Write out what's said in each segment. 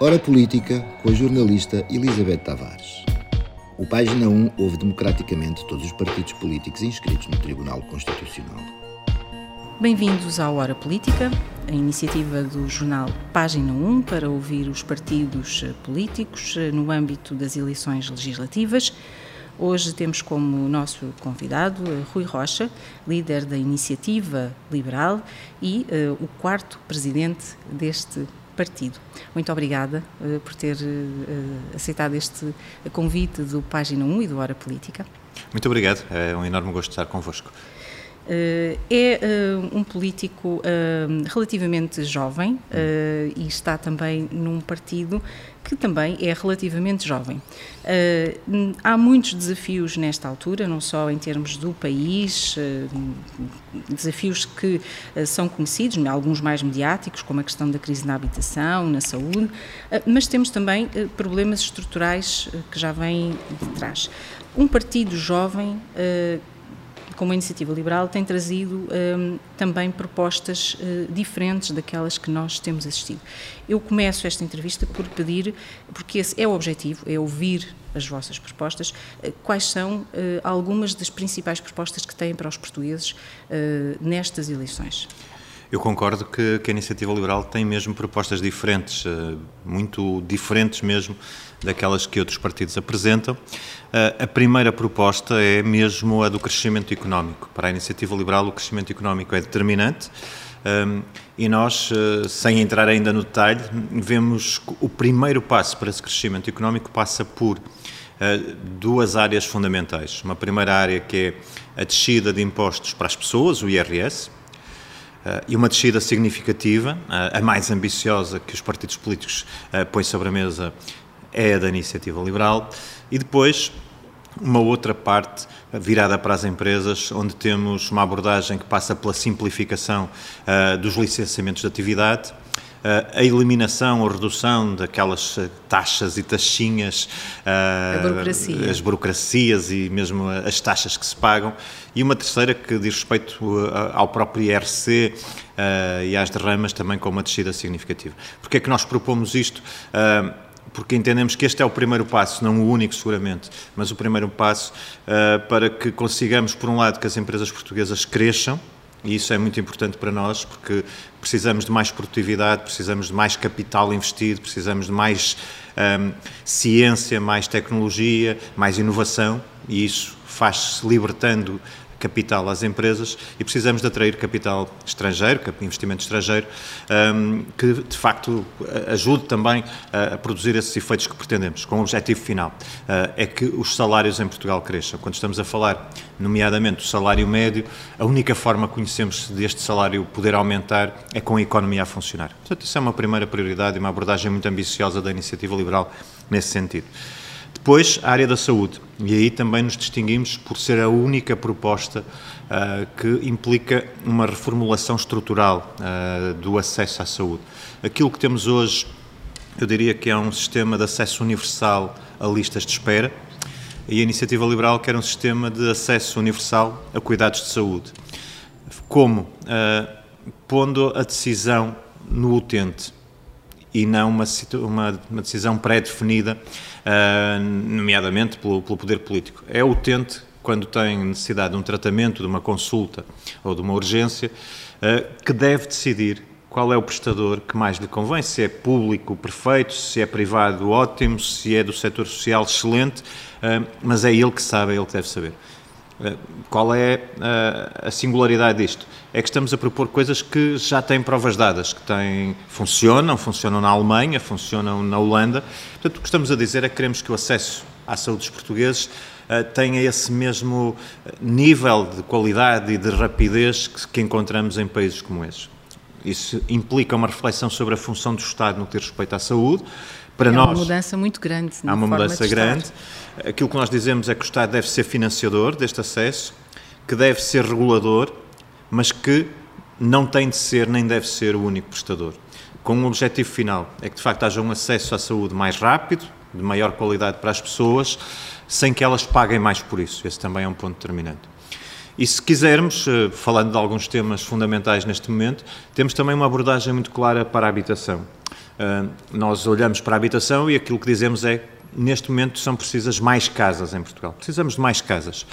Hora Política com a jornalista Elizabeth Tavares. O Página 1 ouve democraticamente todos os partidos políticos inscritos no Tribunal Constitucional. Bem-vindos à Hora Política, a iniciativa do jornal Página 1 para ouvir os partidos políticos no âmbito das eleições legislativas. Hoje temos como nosso convidado Rui Rocha, líder da Iniciativa Liberal e uh, o quarto presidente deste partido. Muito obrigada uh, por ter uh, aceitado este convite do Página 1 e do Hora Política. Muito obrigado, é um enorme gosto estar convosco. Uh, é uh, um político uh, relativamente jovem e está também num partido que também é relativamente jovem. há muitos desafios nesta altura, não só em termos do país, desafios que são conhecidos, alguns mais mediáticos, como a questão da crise na habitação, na saúde, mas temos também problemas estruturais que já vêm de trás. Um partido jovem como a Iniciativa Liberal, tem trazido um, também propostas uh, diferentes daquelas que nós temos assistido. Eu começo esta entrevista por pedir, porque esse é o objetivo, é ouvir as vossas propostas, uh, quais são uh, algumas das principais propostas que têm para os portugueses nestas eleições. Eu concordo que, que, a Iniciativa Liberal tem mesmo propostas diferentes, muito diferentes mesmo daquelas que outros partidos apresentam. A primeira proposta é mesmo a do crescimento económico. Para a Iniciativa Liberal, o crescimento económico é determinante. Um, e nós, uh, sem entrar ainda no detalhe, vemos que o primeiro passo para esse crescimento económico passa por uh, duas áreas fundamentais. Uma primeira área que é a descida de impostos para as pessoas, o IRS, e uma descida significativa, a mais ambiciosa que os partidos políticos põem sobre a mesa é a da iniciativa liberal, e depois uma outra parte virada para as empresas, onde temos uma abordagem que passa pela simplificação uh, dos licenciamentos de atividade, uh, a eliminação ou redução daquelas taxas e taxinhas, burocracia. as burocracias e mesmo as taxas que se pagam, e uma terceira que diz respeito ao próprio IRC e às derramas também com uma descida significativa. Porque é que nós propomos isto? Porque entendemos que este é o primeiro passo, não o único seguramente, mas o primeiro passo uh, para que consigamos, por um lado, que as empresas portuguesas cresçam, e isso é muito importante para nós, porque precisamos de mais produtividade, precisamos de mais capital investido, precisamos de mais um, ehm, ciência, mais tecnologia, mais inovação, e isso faz-se libertando capital às empresas e precisamos de atrair capital estrangeiro, investimento estrangeiro, um, que de facto ajude também a, produzir esses efeitos que pretendemos, com o objetivo final, uh, é que os salários em Portugal cresçam. Quando estamos a falar, nomeadamente, do salário médio, a única forma que conhecemos deste salário poder aumentar é com a economia a funcionar. Portanto, isso é uma primeira prioridade e uma abordagem muito ambiciosa da iniciativa liberal nesse sentido. Depois, a área da saúde. E aí também nos distinguimos por ser a única proposta uh, que implica uma reformulação estrutural uh, do acesso à saúde. Aquilo que temos hoje, eu diria que é um sistema de acesso universal a listas de espera, e a Iniciativa Liberal quer um sistema de acesso universal a cuidados de saúde. Como? Uh, pondo a decisão no utente e não uma, uma, uma decisão pré-definida, uh, nomeadamente pelo, pelo poder político. É o utente, quando tem necessidade de um tratamento, de uma consulta ou de uma urgência, uh, que deve decidir qual é o prestador que mais lhe convém, se é público perfeito, se é privado ótimo, se é do setor social excelente, uh, mas é ele que sabe, é ele que deve saber. Eh, qual é eh, a singularidade disto? É que estamos a propor coisas que já têm provas dadas, que têm, funcionam, funcionam na Alemanha, funcionam na Holanda. Portanto, o que estamos a dizer é que queremos que o acesso à saúde dos portugueses uh, tenha esse mesmo nível de qualidade e de rapidez que encontramos em países como esses. Isso implica uma reflexão sobre a função do Estado no que diz respeito à saúde. Para é nós, uma mudança muito grande. Há uma mudança grande. Aquilo que nós dizemos é que o Estado deve ser financiador deste acesso, que deve ser regulador, mas que não tem de ser nem deve ser o único prestador. Com um objetivo final, é que de facto haja um acesso à saúde mais rápido, de maior qualidade para as pessoas, sem que elas paguem mais por isso. Esse também é um ponto determinante. E se quisermos, eh, falando de alguns temas fundamentais neste momento, temos também uma abordagem muito clara para a habitação. Nós olhamos para a habitação e aquilo que dizemos é neste momento são precisas mais casas em Portugal. Precisamos de mais casas.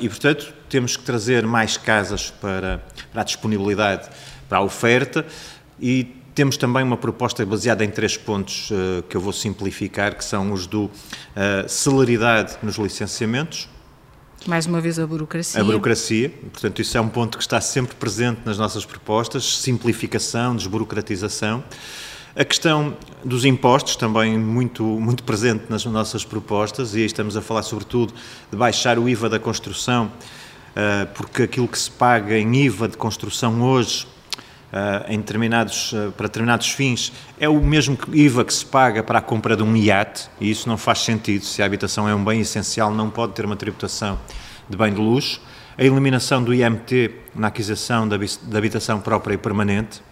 e, portanto, temos que trazer mais casas para, para a disponibilidade, para a oferta e temos também uma proposta baseada em três pontos uh, que eu vou simplificar, que são os do celeridade nos licenciamentos. Mais uma vez a burocracia. A burocracia, portanto, isso é um ponto que está sempre presente nas nossas propostas, simplificação, desburocratização. A questão dos impostos, também muito, muito presente nas nossas propostas, e aí estamos a falar sobretudo de baixar o IVA da construção, uh, porque aquilo que se paga em IVA de construção hoje uh, em determinados, uh, para determinados fins, é o mesmo IVA que se paga para a compra de um iate, e isso não faz sentido. Se a habitação é um bem essencial, não pode ter uma tributação de bem de luxo. A eliminação do IMT na aquisição da habitação própria e permanente,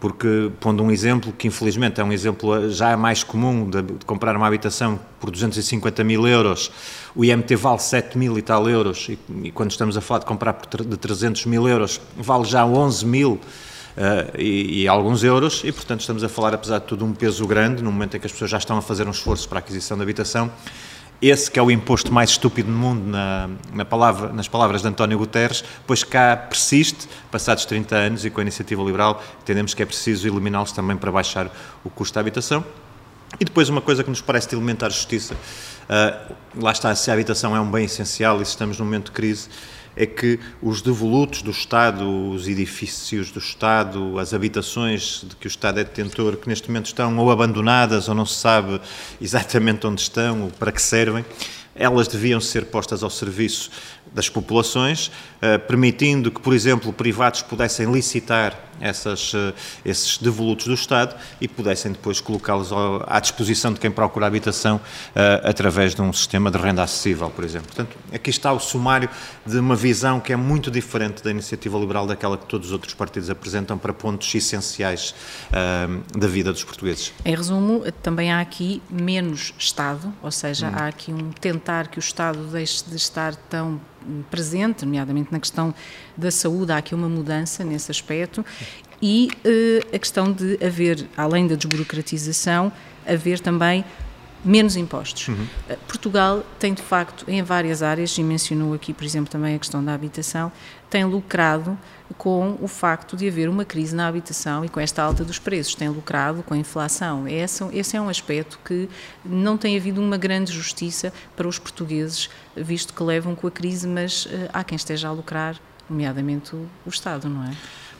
porque, pondo um exemplo, que infelizmente é um exemplo já mais comum de, de, comprar uma habitação por 250 mil euros, o IMT vale 7 mil e tal euros, e, e quando estamos a falar de comprar de 300 mil euros, vale já 11 mil Uh, e, e, alguns euros, e portanto estamos a falar, apesar de tudo, um peso grande, no momento em que as pessoas já estão a fazer um esforço para a aquisição de habitação. Esse que é o imposto mais estúpido do mundo, na, na palavra, nas palavras de António Guterres, pois cá persiste, passados 30 anos, e com a iniciativa liberal entendemos que é preciso eliminá-los também para baixar o custo da habitação. E depois uma coisa que nos parece de elementar justiça, uh, lá está, se a habitação é um bem essencial e se estamos num momento de crise, é que os devolutos do Estado, os edifícios do Estado, as habitações de que o Estado é detentor, que neste momento estão ou abandonadas ou não se sabe exatamente onde estão ou para que servem, elas deviam ser postas ao serviço das populações, eh, permitindo que, por exemplo, privados pudessem licitar essas, eh, esses devolutos do Estado e pudessem depois colocá-los à disposição de quem procura habitação eh, através de um sistema de renda acessível, por exemplo. Portanto, aqui está o sumário de uma visão que é muito diferente da iniciativa liberal daquela que todos os outros partidos apresentam para pontos essenciais da vida dos portugueses. Em resumo, também há aqui menos Estado, ou seja, hum. há aqui um tentar que o Estado deixe de estar tão presente, nomeadamente na questão da saúde, há aqui uma mudança nesse aspecto, e uh, a questão de haver, além da desburocratização, haver também menos impostos. Uhum. Uh, Portugal tem, de facto, em várias áreas, e mencionou aqui, por exemplo, também a questão da habitação, tem lucrado com o facto de haver uma crise na habitação e com esta alta dos preços, tem lucrado com a inflação. Esse, esse é um aspecto que não tem havido uma grande justiça para os portugueses, visto que levam com a crise, mas uh, há quem esteja a lucrar, nomeadamente o, Estado, não é?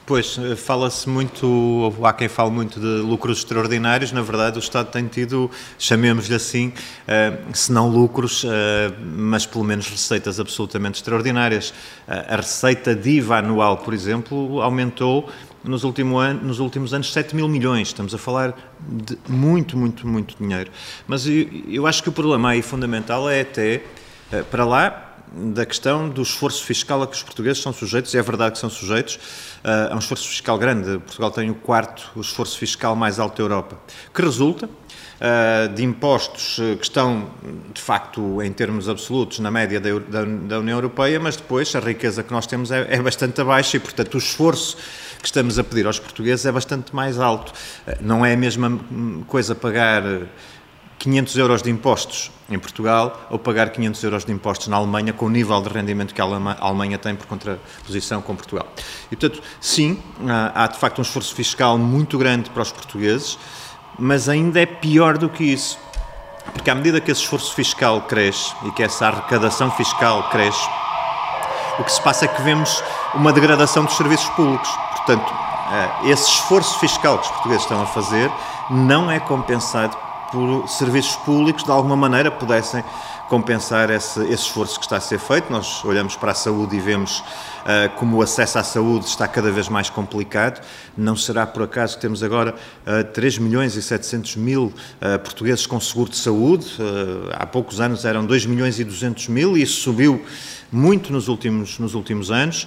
Pois, eh, fala-se muito, há quem fale muito de lucros extraordinários, na verdade o Estado tem tido, chamemos-lhe assim, eh, se não lucros, eh, mas pelo menos receitas absolutamente extraordinárias. A receita DIVA anual, por exemplo, aumentou nos, último ano, nos últimos anos 7 mil milhões. Estamos a falar de muito, muito, muito dinheiro. Mas eu acho que o problema aí fundamental é até, para lá, da questão do esforço fiscal a que os portugueses são sujeitos, é verdade que são sujeitos, uh, a um esforço fiscal grande. Portugal tem o quarto o esforço fiscal mais alto da Europa, que resulta uh, de impostos que estão, de facto, em termos absolutos, na média da, da, da União Europeia, mas depois a riqueza que nós temos é, é bastante abaixo e, portanto, o esforço que estamos a pedir aos portugueses é bastante mais alto. Uh, não é a mesma coisa pagar 500 euros de impostos em Portugal ou pagar 500 euros de impostos na Alemanha com o nível de rendimento que a Alemanha tem por contraposição com Portugal. E, portanto, sim, há de facto um esforço fiscal muito grande para os portugueses, mas ainda é pior do que isso. Porque à medida que esse esforço fiscal cresce e que essa arrecadação fiscal cresce, o que se passa é que vemos uma degradação dos serviços públicos. Portanto, eh, esse esforço fiscal que os portugueses estão a fazer não é compensado por serviços públicos de alguma maneira pudessem compensar esse, esse, esforço que está a ser feito. Nós olhamos para a saúde e vemos uh, como o acesso à saúde está cada vez mais complicado. Não será por acaso que temos agora uh, 3 milhões e 700 mil uh, portugueses com seguro de saúde. Uh, há poucos anos eram 2 milhões e 200 mil e isso subiu muito nos últimos, nos últimos anos.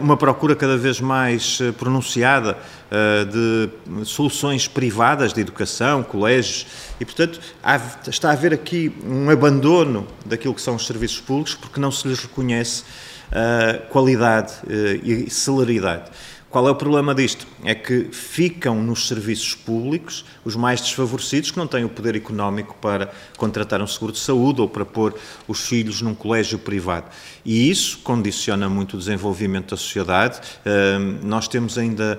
Uma procura cada vez mais pronunciada de soluções privadas de educação, colégios, e, portanto, há, está a haver aqui um abandono daquilo que são os serviços públicos porque não se lhes reconhece qualidade e celeridade. Qual é o problema disto? É que ficam nos serviços públicos os mais desfavorecidos que não têm o poder económico para contratar um seguro de saúde ou para pôr os filhos num colégio privado. E isso condiciona muito o desenvolvimento da sociedade. Nós temos ainda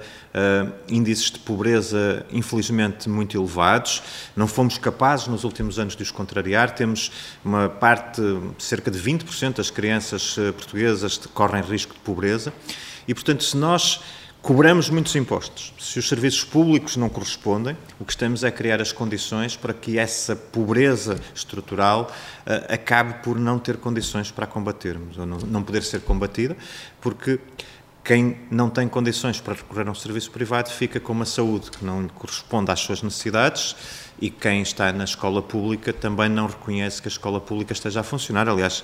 índices de pobreza, infelizmente, muito elevados. Não fomos capazes, nos últimos anos, de os contrariar. Temos uma parte, cerca de 20% das crianças eh, portuguesas correm risco de pobreza. E, portanto, se nós cobramos muitos impostos, se os serviços públicos não correspondem, o que estamos é criar as condições para que essa pobreza estrutural uh, acabe por não ter condições para combatermos, ou não, não poder ser combatida, porque quem não tem condições para recorrer a um serviço privado fica com uma saúde que não corresponde às suas necessidades e quem está na escola pública também não reconhece que a escola pública esteja a funcionar. Aliás,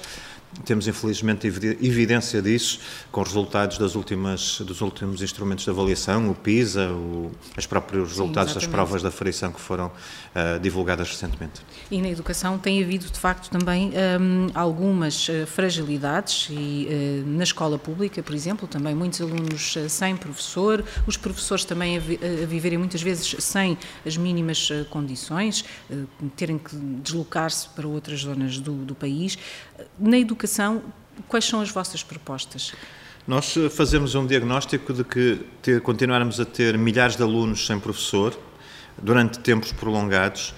temos, infelizmente, evidência disso com resultados das últimas, dos últimos instrumentos de avaliação, o PISA, o, os próprios resultados Sim, das provas da aferição que foram uh, divulgadas recentemente. E na educação tem havido, de facto, também um, algumas eh, fragilidades e uh, na escola pública, por exemplo, também muitos alunos sem professor, os professores também a, vi a viverem muitas vezes sem as mínimas condições, uh, terem que deslocar-se para outras zonas do, do país. Na educação, quais são as vossas propostas? Nós eh, fazemos um diagnóstico de que ter, continuarmos a ter milhares de alunos sem professor durante tempos prolongados,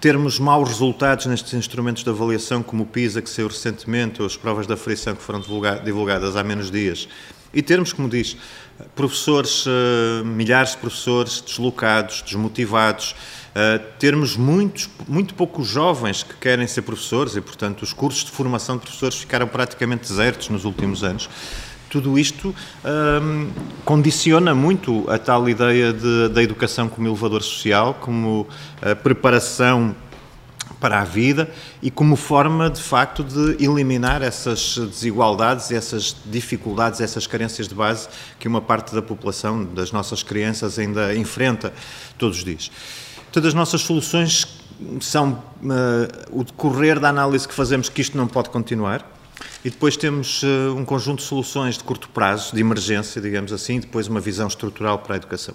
termos maus resultados nestes instrumentos de avaliação, como o PISA, que saiu recentemente, ou as provas da aferição, que foram divulgadas há menos dias, e termos, como diz, professores, eh, milhares de professores deslocados, desmotivados, Uh, termos muitos, muito poucos jovens que querem ser professores e, portanto, os cursos de formação de professores ficaram praticamente desertos nos últimos anos. Tudo isto um, condiciona muito a tal ideia de, da educação como elevador social, como a preparação para a vida e como forma, de facto, de eliminar essas desigualdades, essas dificuldades, essas carências de base que uma parte da população, das nossas crianças, ainda enfrenta todos os dias. Todas as nossas soluções são uh, o decorrer da análise que fazemos que isto não pode continuar. E depois temos uh, um conjunto de soluções de curto prazo, de emergência, digamos assim, e depois uma visão estrutural para a educação.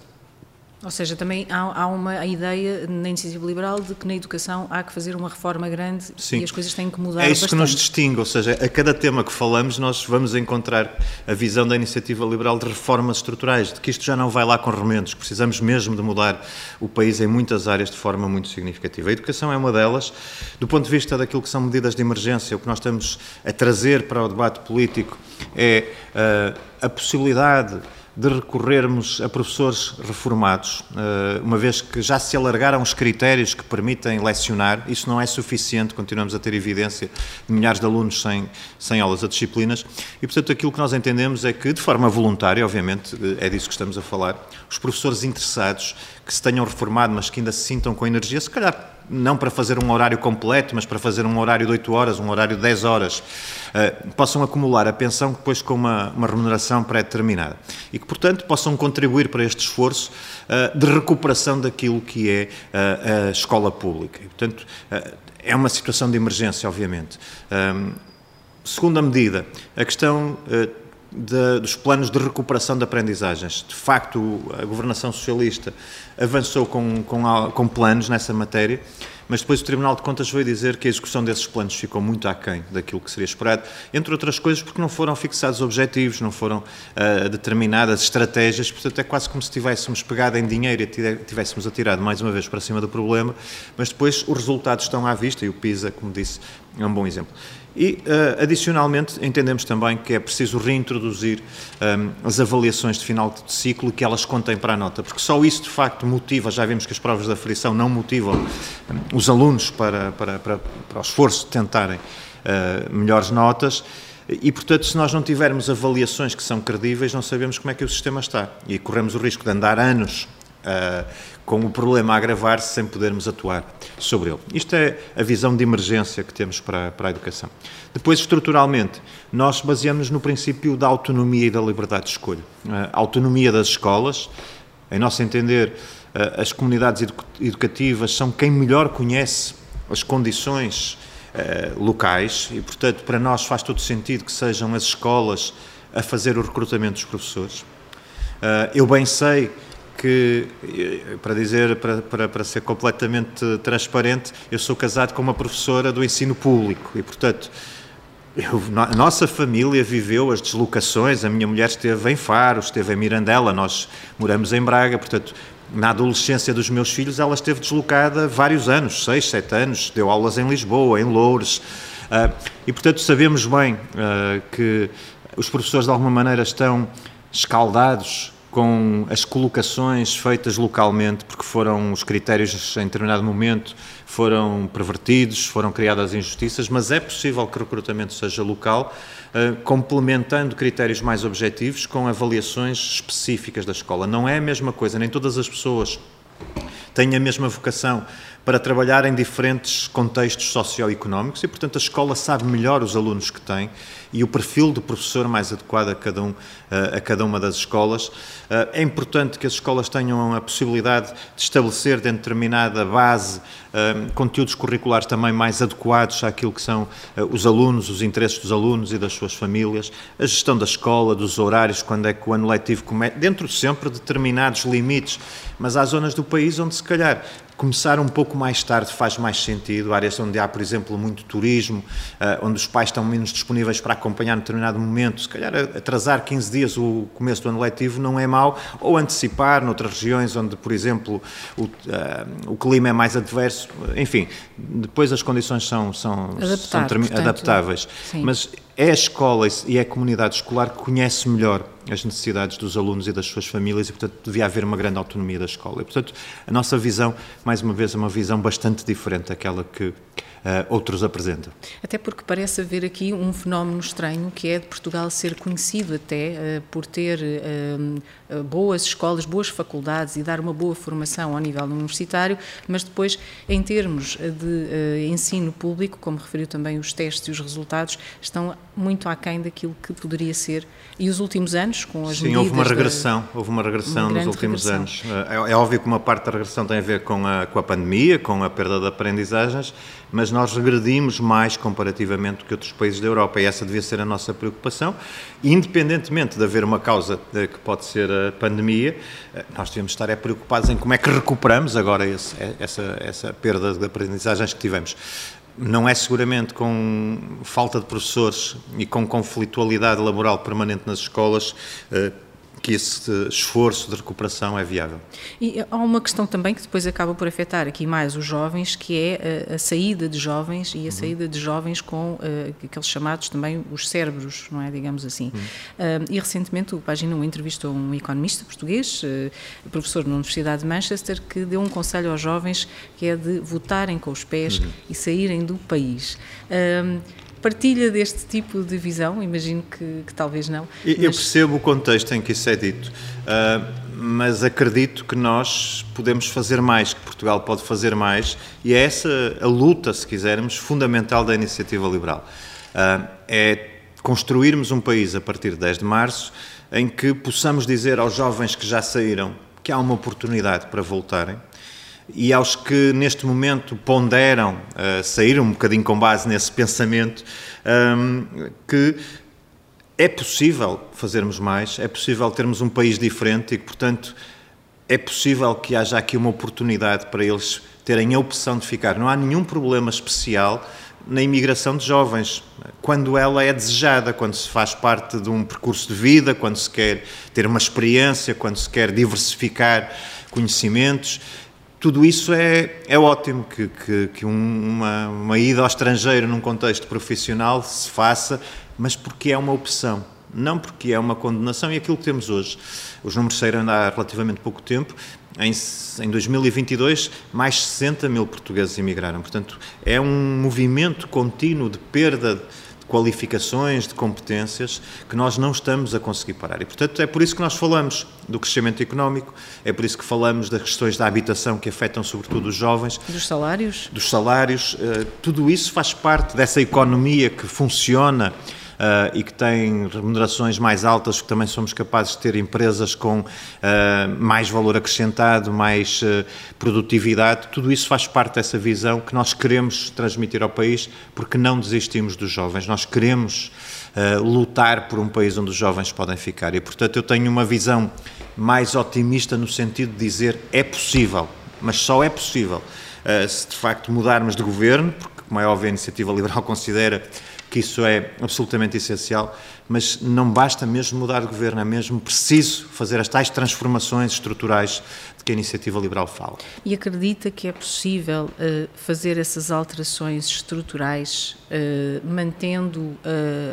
Ou seja, também há, há, uma ideia na iniciativa liberal de que na educação há que fazer uma reforma grande Sim. e as coisas têm que mudar É isso bastante. que nos distingue, ou seja, a cada tema que falamos nós vamos encontrar a visão da iniciativa liberal de reformas estruturais, de que isto já não vai lá com remendos, que precisamos mesmo de mudar o país em muitas áreas de forma muito significativa. A educação é uma delas. Do ponto de vista daquilo que são medidas de emergência, o que nós estamos a trazer para o debate político é uh, a possibilidade de recorrermos a professores reformados, eh, uma vez que já se alargaram os critérios que permitem lecionar, isso não é suficiente, continuamos a ter evidência de milhares de alunos sem, sem aulas a disciplinas, e portanto aquilo que nós entendemos é que, de forma voluntária, obviamente, eh, é disso que estamos a falar, os professores interessados que se tenham reformado, mas que ainda se sintam com energia, se calhar não para fazer um horário completo, mas para fazer um horário de 8 horas, um horário de 10 horas, uh, possam acumular a pensão depois com uma, uma remuneração pré-determinada. E que, portanto, possam contribuir para este esforço uh, de recuperação daquilo que é uh, a escola pública. E, portanto, é uma situação de emergência, obviamente. Um, segunda medida, a questão de, dos planos de recuperação de aprendizagens. De facto, a governação socialista avançou com, com, com, planos nessa matéria, mas depois o Tribunal de Contas veio dizer que a execução desses planos ficou muito aquém daquilo que seria esperado, entre outras coisas porque não foram fixados objetivos, não foram uh, determinadas estratégias, portanto é quase como se tivéssemos pegado em dinheiro e tivéssemos atirado mais uma vez para cima do problema, mas depois os resultados estão à vista e o PISA, como disse, é um bom exemplo. E, uh, adicionalmente, entendemos também que é preciso reintroduzir um, ehm, as avaliações de final de ciclo que elas contem para a nota, porque só isso, de facto, motiva, já vimos que as provas de aferição não motivam os alunos para, para, para, para o esforço de tentarem uh, melhores notas, e, portanto, se nós não tivermos avaliações que são credíveis, não sabemos como é que o sistema está. E corremos o risco de andar anos uh, com o problema a agravar-se sem podermos atuar sobre ele. Isto é a visão de emergência que temos para, para a educação. Depois, estruturalmente, nós baseamos no princípio da autonomia e da liberdade de escolha. A autonomia das escolas, em nosso entender, as comunidades educativas são quem melhor conhece as condições locais e, portanto, para nós faz todo sentido que sejam as escolas a fazer o recrutamento dos professores. eu bem sei que, para dizer, para, para, para ser completamente transparente, eu sou casado com uma professora do ensino público e, portanto, eu, a nossa família viveu as deslocações, a minha mulher esteve em Faro, esteve em Mirandela, nós moramos em Braga, portanto, na adolescência dos meus filhos, ela esteve deslocada vários anos, seis, sete anos, deu aulas em Lisboa, em Loures, uh, e portanto sabemos bem uh, que os professores de alguma maneira estão escaldados com as colocações feitas localmente, porque foram os critérios em determinado momento foram pervertidos, foram criadas injustiças, mas é possível que o recrutamento seja local, complementando critérios mais objetivos com avaliações específicas da escola. Não é a mesma coisa, nem todas as pessoas têm a mesma vocação para trabalhar em diferentes contextos socioeconómicos e, portanto, a escola sabe melhor os alunos que tem e o perfil do professor mais adequado a cada, um, eh, a cada uma das escolas. Eh, é importante que as escolas tenham a possibilidade de estabelecer, de determinada base, eh, conteúdos curriculares também mais adequados àquilo que são os alunos, os interesses dos alunos e das suas famílias, a gestão da escola, dos horários, quando é que o ano letivo começa, dentro sempre de determinados limites, mas há zonas do país onde se calhar Começar um pouco mais tarde faz mais sentido, áreas onde há, por exemplo, muito turismo, uh, onde os pais estão menos disponíveis para acompanhar em determinado momento, se calhar atrasar 15 dias o começo do ano letivo não é mau, ou antecipar noutras regiões onde, por exemplo, o, uh, o clima é mais adverso, enfim, depois as condições são, são, Adaptar, são portanto, adaptáveis. Sim. Mas é a escola e é a comunidade escolar que conhece melhor as necessidades dos alunos e das suas famílias e, portanto, devia haver uma grande autonomia da escola. E, portanto, a nossa visão, mais uma vez, é uma visão bastante diferente daquela que outros apresentam. Até porque parece haver aqui um fenómeno estranho que é de Portugal ser conhecido até uh, por ter uh, boas escolas, boas faculdades e dar uma boa formação ao nível universitário, mas depois, em termos de ensino público, como referiu também os testes e os resultados, estão muito aquém daquilo que poderia ser. E os últimos anos, com as Sim, houve uma regressão, da... houve uma regressão nos últimos regressão. anos. É, é, óbvio que uma parte da regressão tem a ver com a, com a pandemia, com a perda de aprendizagens, mas nós regredimos mais comparativamente do que outros países da Europa e essa devia ser a nossa preocupação. Independentemente de haver uma causa eh, que pode ser a pandemia, eh, nós devemos estar é, preocupados em como é que recuperamos agora esse, eh, essa, essa perda de aprendizagens que tivemos não é seguramente com falta de professores e com conflitualidade laboral permanente nas escolas que esse esforço de recuperação é viável. E há uma questão também que depois acaba por afetar aqui mais os jovens, que é a, a saída de jovens e a uhum. saída de jovens com uh, aqueles chamados também os cérebros, não é, digamos assim. Uhum. Uh, e recentemente o Página 1 entrevistou um economista português, uh, professor na Universidade de Manchester, que deu um conselho aos jovens que é de votarem com os pés uhum. e saírem do país. Partilha deste tipo de visão? Imagino que, que talvez não. Eu mas... percebo o contexto em que isso é dito, uh, mas acredito que nós podemos fazer mais, que Portugal pode fazer mais, e é essa a luta, se quisermos, fundamental da iniciativa liberal. Uh, é construirmos um país a partir de 10 de março em que possamos dizer aos jovens que já saíram que há uma oportunidade para voltarem e aos que neste momento ponderam uh, sair um bocadinho com base nesse pensamento um, ehm, que é possível fazermos mais, é possível termos um país diferente e que, portanto, é possível que haja aqui uma oportunidade para eles terem a opção de ficar. Não há nenhum problema especial na imigração de jovens, quando ela é desejada, quando se faz parte de um percurso de vida, quando se quer ter uma experiência, quando se quer diversificar conhecimentos tudo isso é, é ótimo, que, que, que uma, uma ida ao estrangeiro num contexto profissional se faça, mas porque é uma opção, não porque é uma condenação. E aquilo que temos hoje, os números saíram há relativamente pouco tempo, em, em 2022, mais 60 mil portugueses emigraram. Portanto, é um movimento contínuo de perda de qualificações, de competências que nós não estamos a conseguir parar. E, portanto, é por isso que nós falamos do crescimento económico, é por isso que falamos das questões da habitação que afetam sobretudo os jovens. Dos salários? Dos salários. Eh, tudo isso faz parte dessa economia que funciona uh, e que tem remunerações mais altas, que também somos capazes de ter empresas com uh, mais valor acrescentado, mais uh, produtividade, tudo isso faz parte dessa visão que nós queremos transmitir ao país, porque não desistimos dos jovens, nós queremos lutar por um país onde os jovens podem ficar. E, portanto, eu tenho uma visão mais otimista no sentido de dizer é possível, mas só é possível se de facto mudarmos de governo, porque, como é óbvio, a Iniciativa Liberal considera que isso é absolutamente essencial, mas não basta mesmo mudar de governo, é mesmo preciso fazer as tais transformações estruturais de que a iniciativa liberal fala. E acredita que é possível uh, fazer essas alterações estruturais, uh, mantendo uh,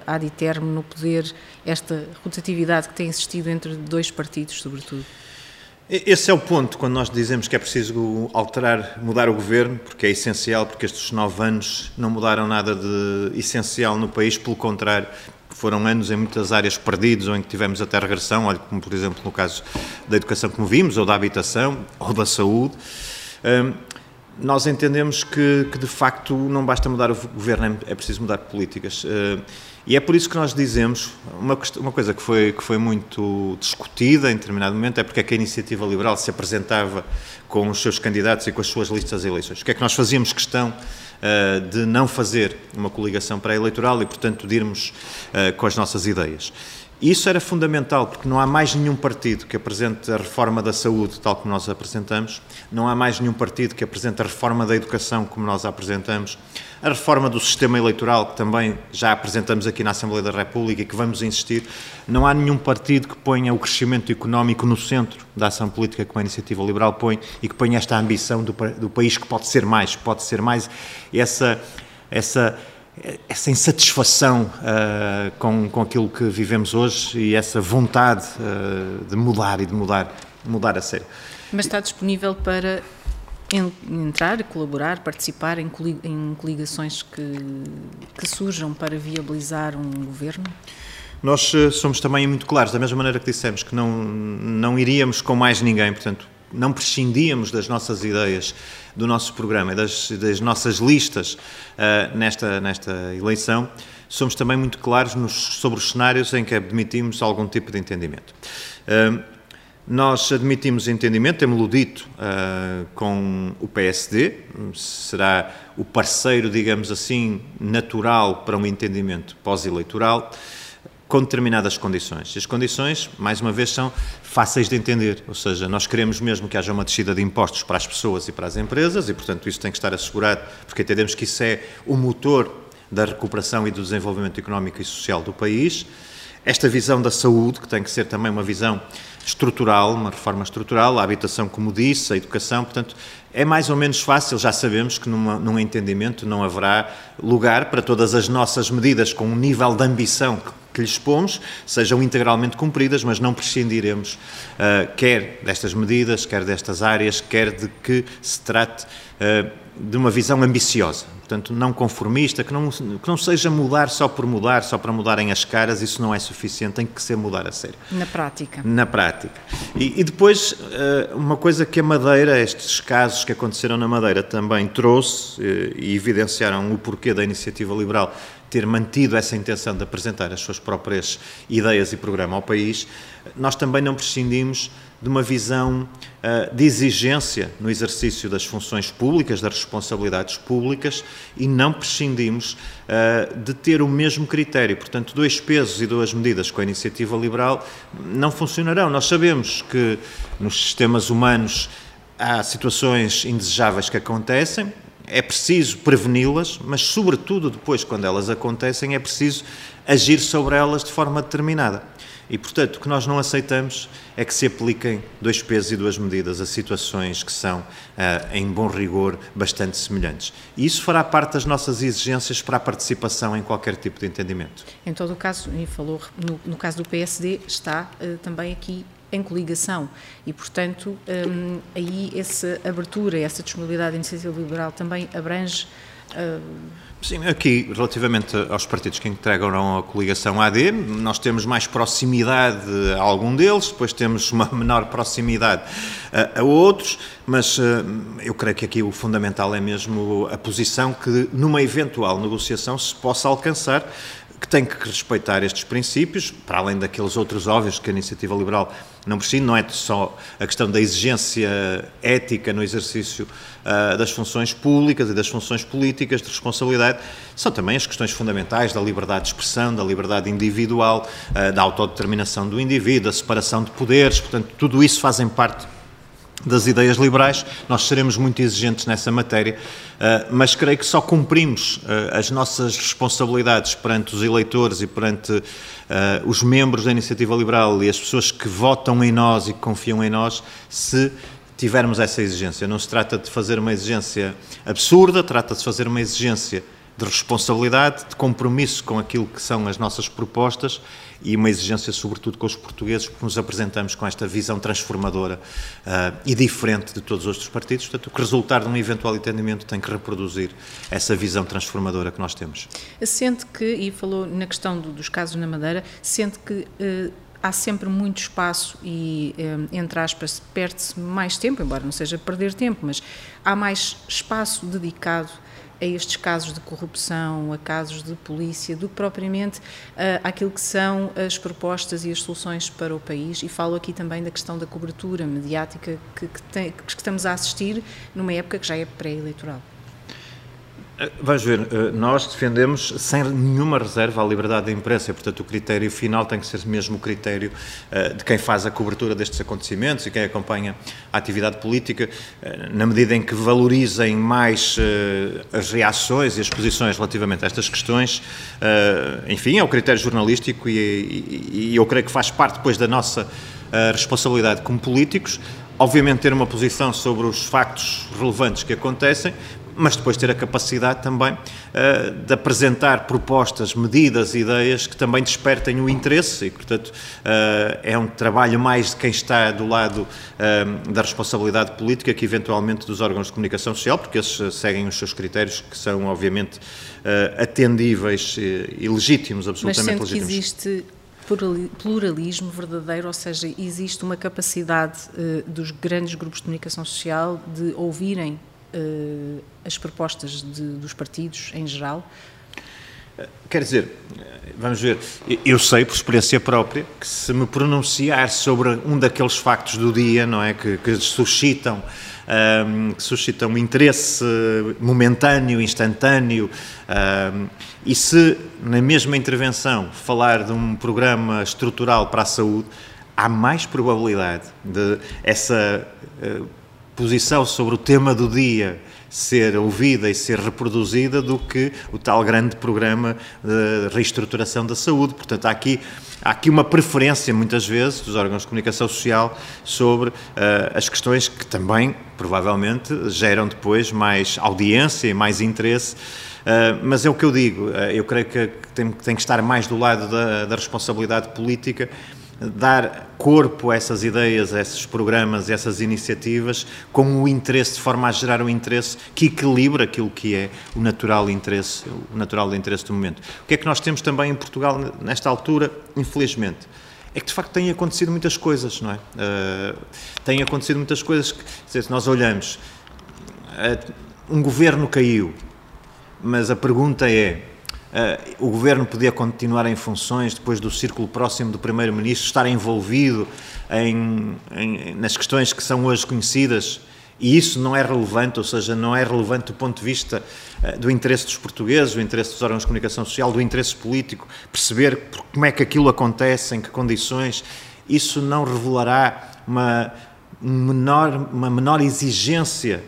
ad eterno no poder esta rotatividade que tem existido entre dois partidos, sobretudo? Esse é o ponto quando nós dizemos que é preciso alterar, mudar o governo, porque é essencial, porque estes nove anos não mudaram nada de essencial no país, pelo contrário, foram anos em muitas áreas perdidos ou em que tivemos até regressão, olha, como por exemplo no caso da educação, como vimos, ou da habitação, ou da saúde. Um, nós entendemos que, que, de facto não basta mudar o governo, é preciso mudar políticas. Uh, e é por isso que nós dizemos, uma, uma coisa que foi, que foi muito discutida em determinado momento, é porque é que a iniciativa liberal se apresentava com os seus candidatos e com as suas listas de eleições. O que é que nós fazíamos questão uh, de não fazer uma coligação pré-eleitoral e, portanto, de irmos uh, com as nossas ideias. Isso era fundamental, porque não há mais nenhum partido que apresente a reforma da saúde, tal como nós apresentamos, não há mais nenhum partido que apresente a reforma da educação, como nós apresentamos, a reforma do sistema eleitoral, que também já apresentamos aqui na Assembleia da República e que vamos insistir. Não há nenhum partido que ponha o crescimento económico no centro da ação política, como a Iniciativa Liberal põe, e que ponha esta ambição do, do país que pode ser mais, pode ser mais. Essa. essa essa insatisfação uh, com, com aquilo que vivemos hoje e essa vontade uh, de mudar e de mudar, mudar a sério. Mas está disponível para entrar, colaborar, participar em, coligações que, que surjam para viabilizar um governo? Nós uh, somos também muito claros, da mesma maneira que dissemos que não, não iríamos com mais ninguém, portanto, não prescindíamos das nossas ideias, do nosso programa, das, das nossas listas uh, nesta, nesta eleição, somos também muito claros nos, sobre os cenários em que admitimos algum tipo de entendimento. Uh, nós admitimos entendimento, temos-lo dito uh, com o PSD, será o parceiro, digamos assim, natural para um entendimento pós-eleitoral com determinadas condições. As condições, mais uma vez, são fáceis de entender, ou seja, nós queremos mesmo que haja uma descida de impostos para as pessoas e para as empresas e, portanto, isso tem que estar assegurado, porque entendemos que isso é o motor da recuperação e do desenvolvimento económico e social do país. Esta visão da saúde, que tem que ser também uma visão estrutural, uma reforma estrutural, a habitação, como disse, a educação, portanto, é mais ou menos fácil, já sabemos que numa, num entendimento não haverá lugar para todas as nossas medidas com um nível de ambição que que lhes expomos sejam integralmente cumpridas, mas não prescindiremos uh, quer destas medidas, quer destas áreas, quer de que se trate uh, de uma visão ambiciosa, portanto, não conformista, que não, que não seja mudar só por mudar, só para mudarem as caras, isso não é suficiente, tem que ser mudar a sério. Na prática. Na prática. E, e depois, uh, uma coisa que a Madeira, estes casos que aconteceram na Madeira também trouxe e evidenciaram o porquê da iniciativa liberal ter mantido essa intenção de apresentar as suas próprias ideias e programa ao país, nós também não prescindimos de uma visão uh, de exigência no exercício das funções públicas, das responsabilidades públicas, e não prescindimos uh, de ter o mesmo critério. Portanto, dois pesos e duas medidas com a iniciativa liberal não funcionarão. Nós sabemos que nos sistemas humanos há situações indesejáveis que acontecem, é preciso preveni-las, mas, sobretudo, depois, quando elas acontecem, é preciso agir sobre elas de forma determinada. E, portanto, o que nós não aceitamos é que se apliquem dois pesos e duas medidas a situações que são, uh, em bom rigor, bastante semelhantes. E isso fará parte das nossas exigências para a participação em qualquer tipo de entendimento. Em todo o caso, e falou, no, no caso do PSD, está uh, também aqui em coligação e, portanto, um, aí essa abertura, essa disponibilidade da iniciativa liberal também abrange. Uh... Sim, aqui, relativamente aos partidos que integram a coligação AD, nós temos mais proximidade a algum deles, depois temos uma menor proximidade a, a outros, mas uh, eu creio que aqui o fundamental é mesmo a posição que, numa eventual negociação, se possa alcançar que tem que respeitar estes princípios, para além daqueles outros óbvios que a iniciativa liberal não precisa, não é só a questão da exigência ética no exercício uh, das funções públicas e das funções políticas de responsabilidade, são também as questões fundamentais da liberdade de expressão, da liberdade individual, uh, da autodeterminação do indivíduo, da separação de poderes, portanto, tudo isso fazem parte das ideias liberais, nós seremos muito exigentes nessa matéria, eh, mas creio que só cumprimos eh, as nossas responsabilidades perante os eleitores e perante eh, os membros da Iniciativa Liberal e as pessoas que votam em nós e que confiam em nós, se tivermos essa exigência. Não se trata de fazer uma exigência absurda, trata-se de fazer uma exigência de responsabilidade, de compromisso com aquilo que são as nossas propostas e uma exigência, sobretudo, com os portugueses, porque nos apresentamos com esta visão transformadora uh, e diferente de todos os outros partidos. Portanto, o que resultar de um eventual entendimento tem que reproduzir essa visão transformadora que nós temos. Sente que, e falou na questão do, dos casos na Madeira, sente que. Uh, há sempre muito espaço e, eh, entre aspas, perde-se mais tempo, embora não seja perder tempo, mas há mais espaço dedicado a estes casos de corrupção, a casos de polícia, do que propriamente uh, àquilo que são as propostas e as soluções para o país. E falo aqui também da questão da cobertura mediática que, que, tem, que estamos a assistir numa época que já é pré-eleitoral. Eh, vamos ver, eh, nós defendemos sem nenhuma reserva a liberdade da imprensa, portanto o critério final tem que ser mesmo o critério eh, de quem faz a cobertura destes acontecimentos e quem acompanha a atividade política, na medida em que valorizem mais as reações e as posições relativamente a estas questões, enfim, é o critério jornalístico e, eu creio que faz parte depois da nossa responsabilidade como políticos, obviamente ter uma posição sobre os factos relevantes que acontecem, mas depois ter a capacidade também uh, de apresentar propostas, medidas, ideias que também despertem o interesse e, portanto, uh, é um trabalho mais de quem está do lado uh, da responsabilidade política que eventualmente dos órgãos de comunicação social, porque esses seguem os seus critérios que são, obviamente, atendíveis e, e legítimos, absolutamente mas legítimos. Que existe pluralismo verdadeiro, ou seja, existe uma capacidade uh, dos grandes grupos de comunicação social de ouvirem uh, as propostas de, dos partidos em geral? Quer dizer, vamos ver, eu sei por experiência própria que se me pronunciar sobre um daqueles factos do dia, não é, que, que suscitam um, que suscitam interesse momentâneo, instantâneo, um, e se na mesma intervenção falar de um programa estrutural para a saúde, há mais probabilidade de essa uh, posição sobre o tema do dia ser ouvida e ser reproduzida do que o tal grande programa de reestruturação da saúde. Portanto, há aqui, há aqui uma preferência, muitas vezes, dos órgãos de comunicação social sobre uh, as questões que também, provavelmente, geram depois mais audiência e mais interesse. Uh, mas é o que eu digo, uh, eu creio que tem, tem, que estar mais do lado da, da responsabilidade política dar corpo a essas ideias, a esses programas, a essas iniciativas, com o interesse, de forma a gerar um interesse que equilibra aquilo que é o natural interesse, o natural interesse do momento. O que é que nós temos também em Portugal nesta altura, infelizmente? É que de facto têm acontecido muitas coisas, não é? Uh, têm acontecido muitas coisas que, se nós olhamos, uh, um governo caiu, mas a pergunta é o governo podia continuar em funções depois do círculo próximo do primeiro-ministro estar envolvido em, em, nas questões que são hoje conhecidas. E isso não é relevante, ou seja, não é relevante do ponto de vista uh, do interesse dos portugueses, do interesse dos órgãos de comunicação social, do interesse político, perceber como é que aquilo acontece, em que condições, isso não revelará uma menor, uma menor exigência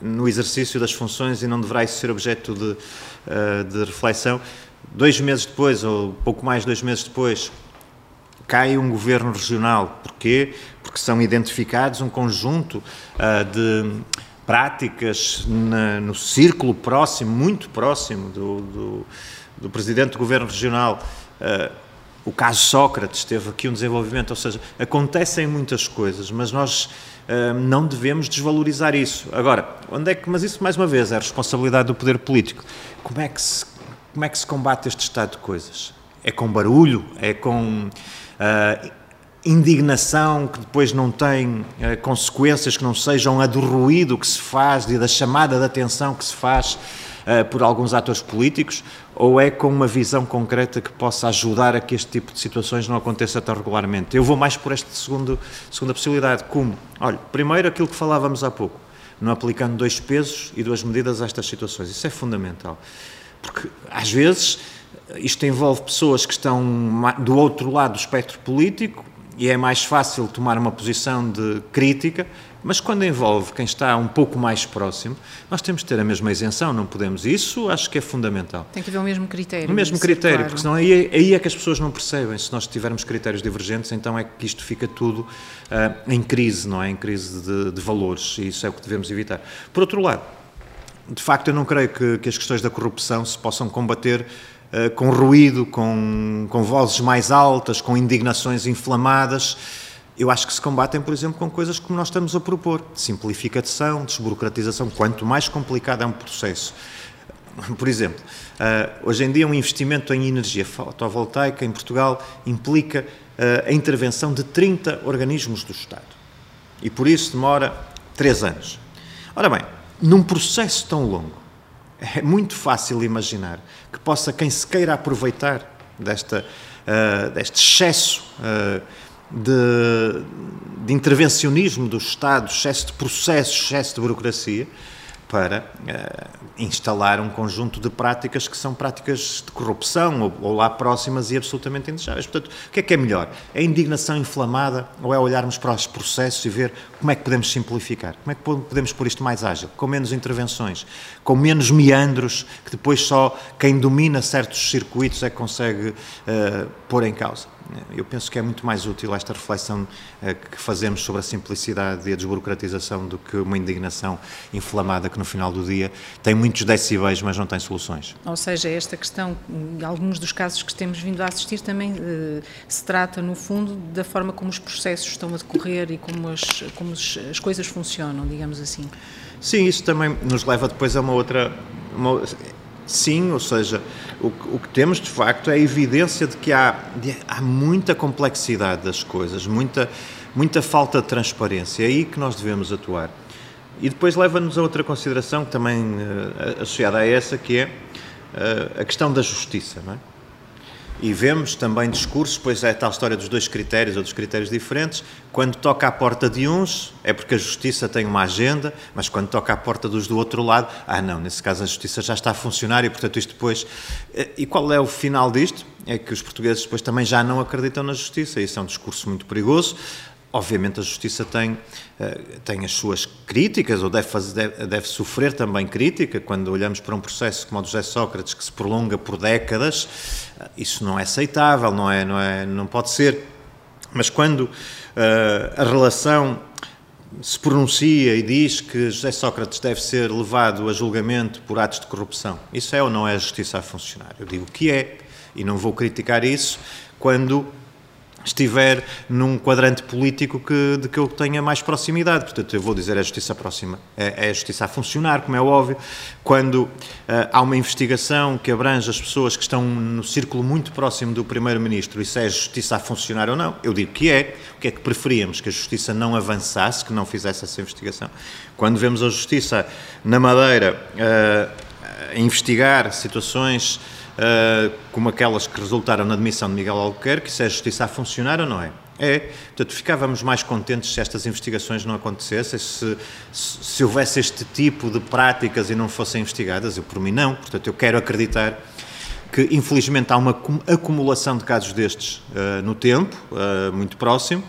no exercício das funções e não deverá isso ser objeto de eh, de reflexão. Dois meses depois, ou pouco mais de dois meses depois, cai um governo regional. Porquê? Porque são identificados um conjunto uh, de práticas na, no círculo próximo, muito próximo do, do, do presidente do governo regional. Uh, o caso Sócrates teve aqui um desenvolvimento, ou seja, acontecem muitas coisas, mas nós não devemos desvalorizar isso. Agora, onde é que, mas isso mais uma vez é a responsabilidade do poder político. Como é que se, como é que se combate este estado de coisas? É com barulho? É com uh, indignação que depois não tem uh, consequências que não sejam a do ruído que se faz e da chamada de atenção que se faz uh, por alguns atores políticos, ou é com uma visão concreta que possa ajudar a que este tipo de situações não aconteça tão regularmente? Eu vou mais por esta segunda possibilidade. Como? Olha, primeiro aquilo que falávamos há pouco, não aplicando dois pesos e duas medidas a estas situações. Isso é fundamental. Porque, às vezes, isto envolve pessoas que estão do outro lado do espectro político e é mais fácil tomar uma posição de crítica, mas quando envolve quem está um pouco mais próximo, nós temos de ter a mesma isenção, não podemos. Isso acho que é fundamental. Tem que haver o mesmo critério. O mesmo critério, claro. porque senão aí, é, aí, é que as pessoas não percebem. Se nós tivermos critérios divergentes, então é que isto fica tudo uh, em crise, não é? Em crise de, de valores, e isso é o que devemos evitar. Por outro lado, de facto, eu não creio que, que as questões da corrupção se possam combater eh, com ruído, com, com vozes mais altas, com indignações inflamadas. Eu acho que se combatem, por exemplo, com coisas como nós estamos a propor: simplificação, desburocratização. Quanto mais complicado é um processo. Por exemplo, uh, hoje em dia um investimento em energia fotovoltaica em Portugal implica uh, a intervenção de 30 organismos do Estado. E por isso demora 3 anos. Ora bem, num processo tão longo, é muito fácil imaginar que possa quem se queira aproveitar desta, uh, deste excesso de, de, intervencionismo do Estado, excesso de processos, excesso de burocracia, para uh, instalar um conjunto de práticas que são práticas de corrupção ou, ou, lá próximas e absolutamente indesejáveis. Portanto, o que é que é melhor? É indignação inflamada ou é olharmos para os processos e ver como é que podemos simplificar? Como é que podemos pôr isto mais ágil? Com menos intervenções, com menos meandros, que depois só quem domina certos circuitos é que consegue uh, pôr em causa. Eu penso que é muito mais útil esta reflexão eh, que fazemos sobre a simplicidade e a desburocratização do que uma indignação inflamada que no final do dia tem muitos decibéis, mas não tem soluções. Ou seja, esta questão, em alguns dos casos que temos vindo a assistir, também eh, se trata, no fundo, da forma como os processos estão a decorrer e como as, como as coisas funcionam, digamos assim. Sim, isso também nos leva depois a uma outra. Uma, Sim, ou seja, o, o, que temos de facto é a evidência de que há, de, há muita complexidade das coisas, muita, muita falta de transparência. É aí que nós devemos atuar. E depois leva-nos a outra consideração, também uh, associada a essa, que é uh, a questão da justiça. Não é? E vemos também discursos, pois é a tal história dos dois critérios ou dos critérios diferentes. Quando toca à porta de uns, é porque a justiça tem uma agenda, mas quando toca à porta dos do outro lado, ah, não, nesse caso a justiça já está a funcionar e, portanto, isto depois. Eh, e qual é o final disto? É que os portugueses depois também já não acreditam na justiça. Isso é um discurso muito perigoso. Obviamente a justiça tem, eh, tem as suas críticas, ou deve, fazer, deve, sofrer também crítica, quando olhamos para um processo como o de José Sócrates, que se prolonga por décadas, eh, isso não é aceitável, não, é, não, é, não pode ser. Mas quando uh, a relação se pronuncia e diz que José Sócrates deve ser levado a julgamento por atos de corrupção, isso é ou não é a justiça a funcionar? Eu digo que é, e não vou criticar isso, quando estiver num quadrante político que, de que eu tenha mais proximidade. Portanto, eu vou dizer a justiça próxima, é, é a justiça a funcionar, como é óbvio. Quando uh, há uma investigação que abrange as pessoas que estão no círculo muito próximo do Primeiro-Ministro, isso é a justiça a funcionar ou não? Eu digo que é. O que é que preferíamos? Que a justiça não avançasse, que não fizesse essa investigação. Quando vemos a justiça na Madeira uh, a investigar situações uh, como aquelas que resultaram na admissão de Miguel Albuquerque, se é a justiça a funcionar ou não é? É, portanto, ficávamos mais contentes se estas investigações não acontecessem, se, se, se, houvesse este tipo de práticas e não fossem investigadas. Eu, por mim, não. Portanto, eu quero acreditar que, infelizmente, há uma acumulação de casos destes uh, no tempo, uh, muito próximo,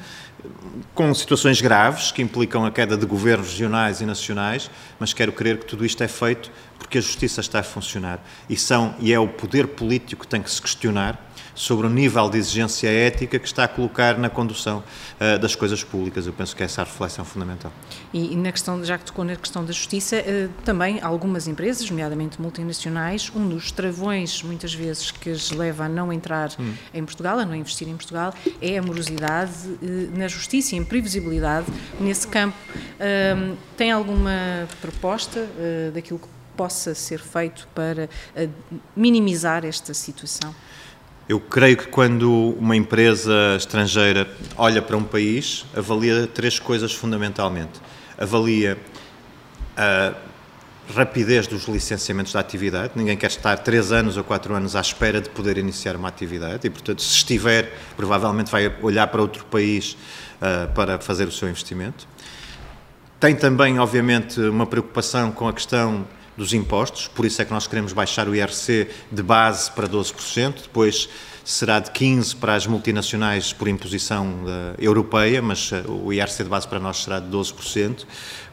com situações graves que implicam a queda de governos regionais e nacionais, mas quero crer que tudo isto é feito porque a justiça está a funcionar e são e é o poder político que tem que se questionar sobre o nível de exigência ética que está a colocar na condução uh, das coisas públicas. Eu penso que essa é a reflexão fundamental. E, e na questão, já que tocou na questão da justiça, uh, também algumas empresas, nomeadamente multinacionais, um dos travões, muitas vezes, que as leva a não entrar hum. em Portugal, a não investir em Portugal, é a morosidade uh, na justiça e a imprevisibilidade nesse campo. tem alguma proposta daquilo que possa ser feito para minimizar esta situação? Eu creio que quando uma empresa estrangeira olha para um país, avalia três coisas fundamentalmente. Avalia a rapidez dos licenciamentos da atividade. Ninguém quer estar três anos ou quatro anos à espera de poder iniciar uma atividade e, portanto, se estiver, provavelmente vai olhar para outro país uh, para fazer o seu investimento. Tem também, obviamente, uma preocupação com a questão dos impostos, por isso é que nós queremos baixar o IRC de base para 12%, depois será de 15% para as multinacionais por imposição uh, europeia, mas uh, o IRC de base para nós será de 12%,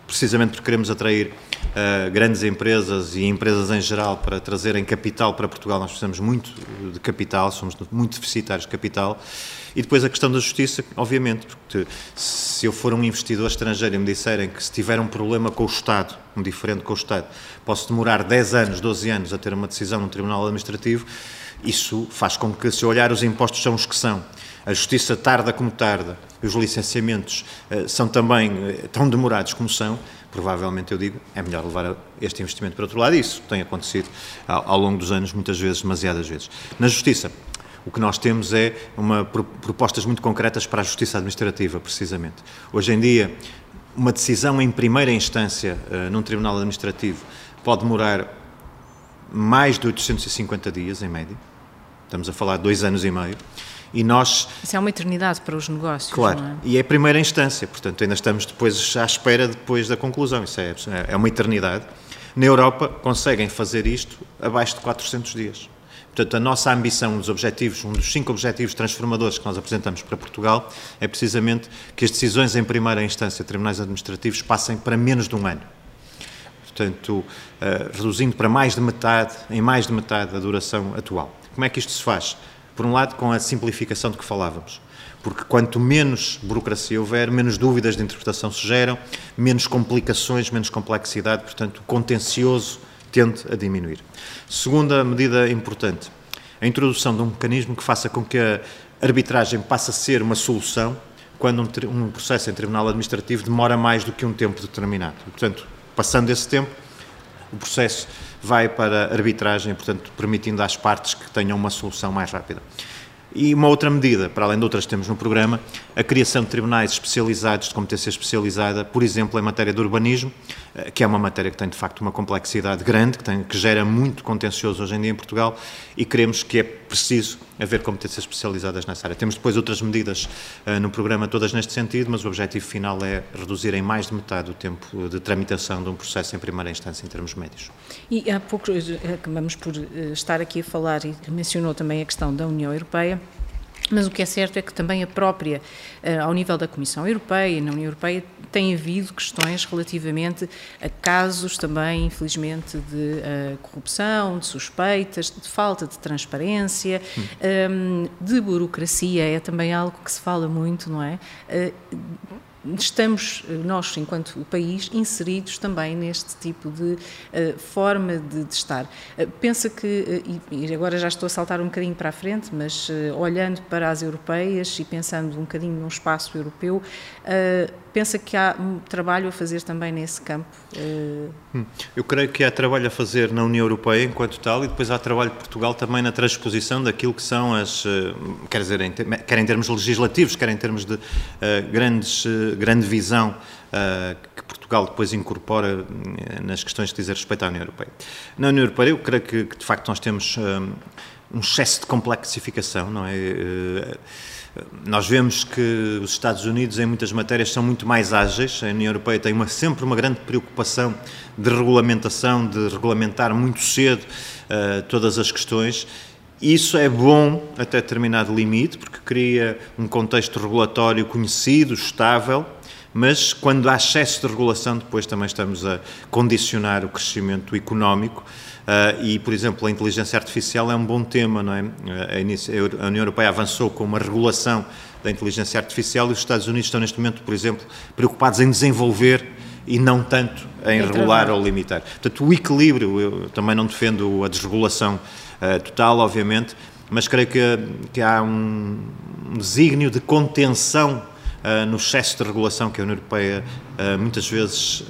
precisamente porque queremos atrair uh, grandes empresas e empresas em geral para trazerem capital para Portugal. Nós precisamos muito de capital, somos muito deficitários de capital. E depois a questão da justiça, obviamente, porque se eu for um investidor estrangeiro e me disserem que se tiver um problema com o Estado, um diferente com o Estado, posso demorar 10 anos, 12 anos a ter uma decisão num tribunal administrativo, isso faz com que, se olhar, os impostos são os que são. A justiça tarda como tarda, os licenciamentos uh, são também uh, tão demorados como são, provavelmente eu digo, é melhor levar este investimento para outro lado. Isso tem acontecido ao, ao longo dos anos, muitas vezes, demasiadas vezes. Na justiça, o que nós temos é uma, propostas muito concretas para a justiça administrativa, precisamente. Hoje em dia, uma decisão em primeira instância uh, num tribunal administrativo pode demorar mais de 850 dias, em média. Estamos a falar de dois anos e meio. E nós... Isso é uma eternidade para os negócios, Claro, é? e é a primeira instância, portanto ainda estamos depois à espera depois da conclusão, isso é, é uma eternidade. Na Europa conseguem fazer isto abaixo de 400 dias. Portanto, a nossa ambição, um dos objetivos, um dos cinco objetivos transformadores que nós apresentamos para Portugal, é precisamente que as decisões em primeira instância, tribunais administrativos, passem para menos de um ano. Portanto, uh, reduzindo para mais de metade, em mais de metade, a duração atual. Como é que isto se faz? Por um lado, com a simplificação de que falávamos. Porque quanto menos burocracia houver, menos dúvidas de interpretação se geram, menos complicações, menos complexidade, portanto, o contencioso tende a diminuir. Segunda medida importante, a introdução de um mecanismo que faça com que a arbitragem passe a ser uma solução quando um, um processo em tribunal administrativo demora mais do que um tempo determinado. Portanto, passando esse tempo, o processo vai para arbitragem, portanto, permitindo às partes que tenham uma solução mais rápida. E uma outra medida, para além de outras que temos no programa, a criação de tribunais especializados, de competência especializada, por exemplo, em matéria de urbanismo, que é uma matéria que tem de facto uma complexidade grande, que, tem, que gera muito contencioso hoje em dia em Portugal e queremos que é preciso haver competências especializadas nessa área. Temos depois outras medidas uh, no programa, todas neste sentido, mas o objetivo final é reduzir em mais de metade o tempo de tramitação de um processo em primeira instância em termos médios. E há pouco eh, acabamos por estar aqui a falar e mencionou também a questão da União Europeia. Mas o que é certo é que também a própria, eh, ao nível da Comissão Europeia e na União Europeia, tem havido questões relativamente a casos também, infelizmente, de uh, corrupção, de suspeitas, de falta de transparência, hum. um, ehm, de burocracia, é também algo que se fala muito, não é? Uh, estamos, nós, enquanto país, inseridos também neste tipo de uh, forma de, de estar. Uh, pensa que, e agora já estou a saltar um bocadinho para a frente, mas olhando para as europeias e pensando um bocadinho num espaço europeu, pensa que há trabalho a fazer também nesse campo? Hum, eu creio que há trabalho a fazer na União Europeia enquanto tal e depois há trabalho de Portugal também na transposição daquilo que são as, quer dizer, quer em termos legislativos, quer em termos de grandes grande visão que Portugal depois incorpora eh, nas questões que dizem respeito à União Europeia. Na União Europeia, eu creio que, de facto nós temos um, excesso de complexificação, não é? Nós vemos que os Estados Unidos, em muitas matérias, são muito mais ágeis. A União Europeia tem uma, sempre uma grande preocupação de regulamentação, de regulamentar muito cedo uh, todas as questões. Isso é bom até determinado limite, porque cria um contexto regulatório conhecido, estável, mas quando há excesso de regulação, depois também estamos a condicionar o crescimento económico. Uh, e, por exemplo, a inteligência artificial é um bom tema, não é? A, União Europeia avançou com uma regulação da inteligência artificial e os Estados Unidos estão, neste momento, por exemplo, preocupados em desenvolver e não tanto em regular ou limitar. Portanto, o equilíbrio, eu também não defendo a desregulação uh, total, obviamente, mas creio que, que há um, um desígnio de contenção uh, no excesso de regulação que a União Europeia uh, muitas vezes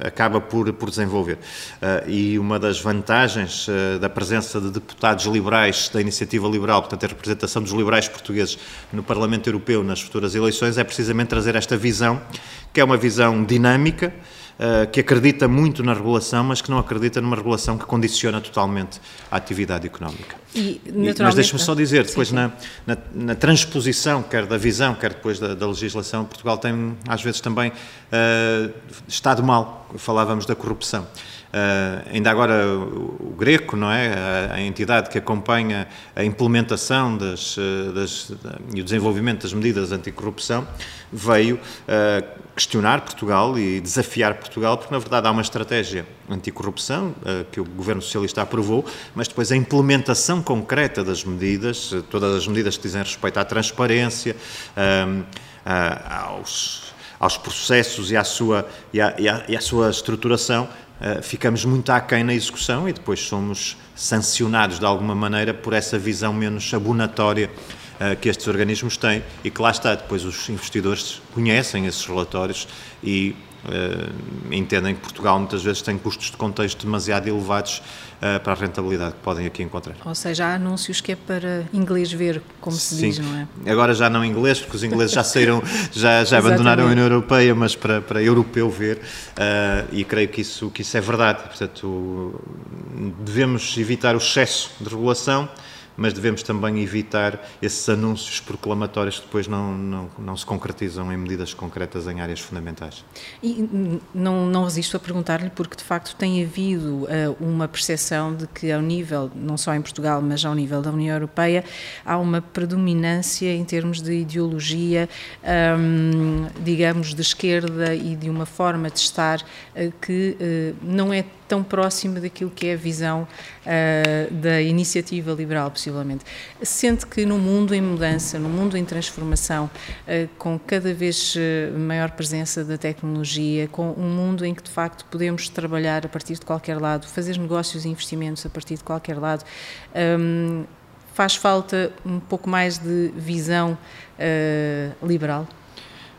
acaba por, por desenvolver. Uh, e uma das vantagens uh, da presença de deputados liberais da iniciativa liberal, portanto, a representação dos liberais portugueses no Parlamento Europeu nas futuras eleições, é precisamente trazer esta visão, que é uma visão dinâmica, uh, que acredita muito na regulação, mas que não acredita numa regulação que condiciona totalmente a atividade económica. E, mas deixe-me só dizer, depois sim, sim. Na, na, na, transposição, quer da visão, quer depois da, da legislação, Portugal tem às vezes também uh, estado mal, falávamos da corrupção. Uh, ainda agora o, o Greco, não é? A, a, entidade que acompanha a implementação das, ah, das, e o desenvolvimento das medidas anticorrupção, veio uh, questionar Portugal e desafiar Portugal, porque na verdade há uma estratégia anticorrupção uh, que o governo socialista aprovou, mas depois a implementação concreta das medidas, todas as medidas que dizem respeito à transparência, aos aos processos e à sua, e à, e à, e à sua estruturação, uh, ficamos muito aquém na execução e depois somos sancionados de alguma maneira por essa visão menos abonatória que estes organismos têm. E que lá está, depois os investidores conhecem esses relatórios e uh, entendem que Portugal muitas vezes tem custos de contexto demasiado elevados uh, para a rentabilidade que podem aqui encontrar. Ou seja, há anúncios que é para inglês ver, como se Sim. diz, não é? Agora já não inglês, porque os ingleses já saíram, já, já abandonaram a União Europeia, mas para, para europeu ver, uh, e creio que isso, que isso é verdade. Portanto, devemos evitar o excesso de regulação, mas devemos também evitar esses anúncios proclamatórios que depois não, não, não se concretizam em medidas concretas em áreas fundamentais. E não, não resisto a perguntar-lhe, porque de facto tem havido uh, uma percepção de que, ao nível, não só em Portugal, mas ao nível da União Europeia, há uma predominância em termos de ideologia, um, digamos, de esquerda e de uma forma de estar uh, que uh, não é tão próxima daquilo que é a visão uh, da iniciativa liberal, possivelmente. Sente que no mundo em mudança, no mundo em transformação, uh, com cada vez uh, maior presença da tecnologia, com um mundo em que de facto podemos trabalhar a partir de qualquer lado, fazer negócios e investimentos a partir de qualquer lado, um, faz falta um pouco mais de visão liberal?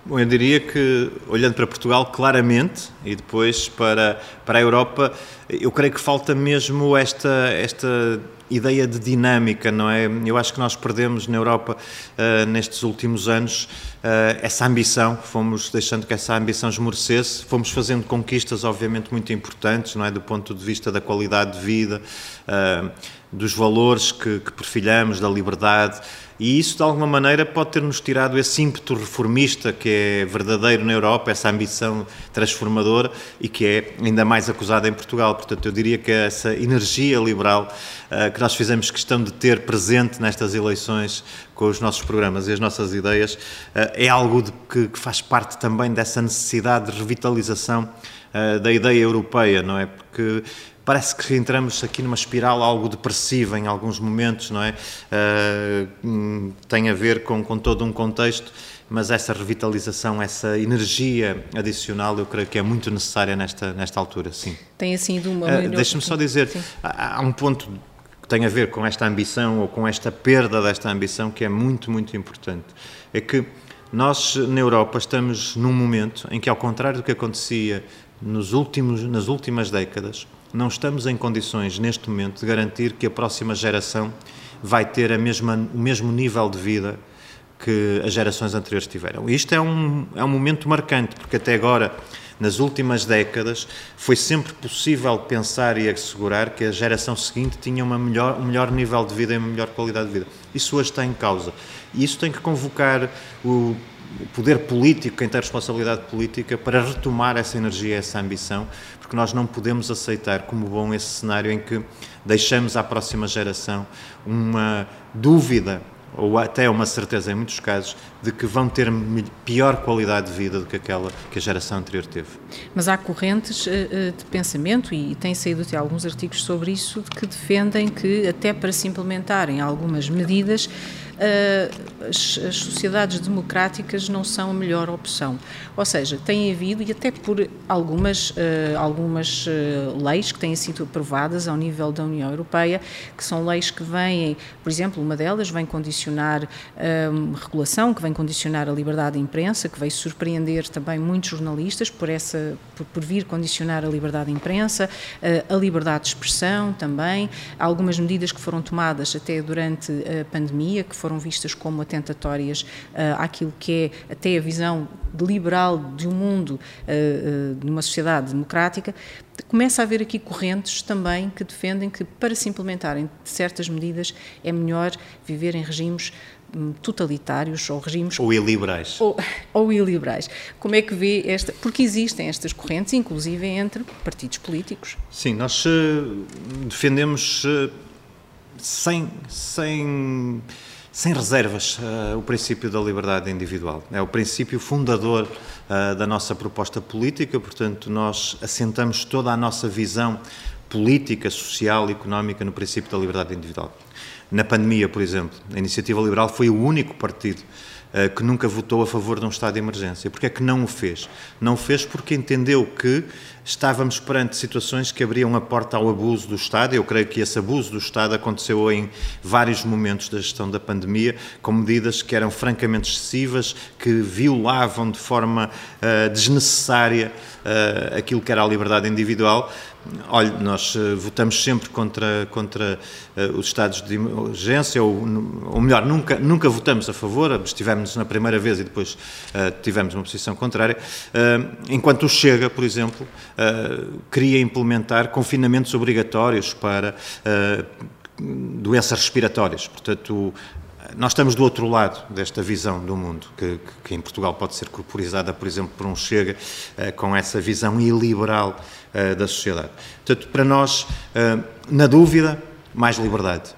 Bom, eu diria que, olhando para Portugal claramente e depois para, para a Europa, eu creio que falta mesmo esta, esta ideia de dinâmica, não é? Eu acho que nós perdemos na Europa, uh, nestes últimos anos, uh, essa ambição, fomos deixando que essa ambição esmorecesse, fomos fazendo conquistas, obviamente, muito importantes, não é? Do ponto de vista da qualidade de vida, uh, dos valores que, que perfilhamos, da liberdade. E isso, de alguma maneira, pode ter-nos tirado esse ímpeto reformista que é verdadeiro na Europa, essa ambição transformadora e que é ainda mais acusada em Portugal. Portanto, eu diria que essa energia liberal uh, que nós fizemos questão de ter presente nestas eleições com os nossos programas e as nossas ideias uh, é algo de, que, que, faz parte também dessa necessidade de revitalização uh, da ideia europeia, não é? Porque parece que entramos aqui numa espiral algo depressiva em alguns momentos, não é? Uh, tem a ver com, com todo um contexto, mas essa revitalização, essa energia adicional, eu creio que é muito necessária nesta, nesta altura, sim. Tem assim de uma... Uh, Deixa-me só dizer, há, há um ponto que tem a ver com esta ambição ou com esta perda desta ambição que é muito, muito importante. É que nós, na Europa, estamos num momento em que, ao contrário do que acontecia nos últimos, nas últimas décadas, não estamos em condições, neste momento, de garantir que a próxima geração vai ter a mesma, o mesmo nível de vida que as gerações anteriores tiveram. Isto é um, é um momento marcante, porque até agora, nas últimas décadas, foi sempre possível pensar e assegurar que a geração seguinte tinha uma melhor, um melhor nível de vida e uma melhor qualidade de vida. Isso hoje está em causa. E isso tem que convocar o o poder político, quem tem responsabilidade política, para retomar essa energia, essa ambição, porque nós não podemos aceitar como bom esse cenário em que deixamos à próxima geração uma dúvida ou até uma certeza em muitos casos de que vão ter pior qualidade de vida do que aquela que a geração anterior teve. Mas há correntes eh, eh, de pensamento e têm saído até alguns artigos sobre isso que defendem que até para se implementarem algumas medidas as, as, sociedades democráticas não são a melhor opção. Ou seja, tem havido, e até por algumas, algumas leis que têm sido aprovadas ao nível da União Europeia, que são leis que vêm, por exemplo, uma delas vem condicionar um, regulação, que vem condicionar a liberdade de imprensa, que veio surpreender também muitos jornalistas por, essa, por, por vir condicionar a liberdade de imprensa, a liberdade de expressão também, algumas medidas que foram tomadas até durante a pandemia, que foram vistas como atentatórias uh, àquilo que é até a visão liberal de um mundo, uh, de uma sociedade democrática, começa a haver aqui correntes também que defendem que para se implementarem certas medidas é melhor viver em regimes hum, totalitários ou regimes ou iliberais. ou, ou iliberais. Como é que vê esta porque existem estas correntes inclusive entre partidos políticos? Sim nós uh, defendemos uh, sem sem sem reservas uh, o princípio da liberdade individual. É o princípio fundador uh, da nossa proposta política, portanto, nós assentamos toda a nossa visão política, social e económica no princípio da liberdade individual. Na pandemia, por exemplo, a Iniciativa Liberal foi o único partido uh, que nunca votou a favor de um estado de emergência. Porquê é que não o fez? Não o fez porque entendeu que estávamos perante situações que abriam a porta ao abuso do Estado. Eu creio que esse abuso do Estado aconteceu em vários momentos da gestão da pandemia, com medidas que eram francamente excessivas, que violavam de forma uh, desnecessária uh, aquilo que era a liberdade individual. Olha, nós uh, votamos sempre contra, contra os estados de emergência, ou, ou melhor, nunca, nunca votamos a favor, abstivemos na primeira vez e depois tivemos uma posição contrária, enquanto o Chega, por exemplo, uh, queria implementar confinamentos obrigatórios para uh, doenças respiratórias. Portanto, nós estamos do outro lado desta visão do mundo, que, que em Portugal pode ser corporizada, por exemplo, por um Chega, uh, com essa visão iliberal da sociedade. Portanto, para nós, na dúvida, mais liberdade.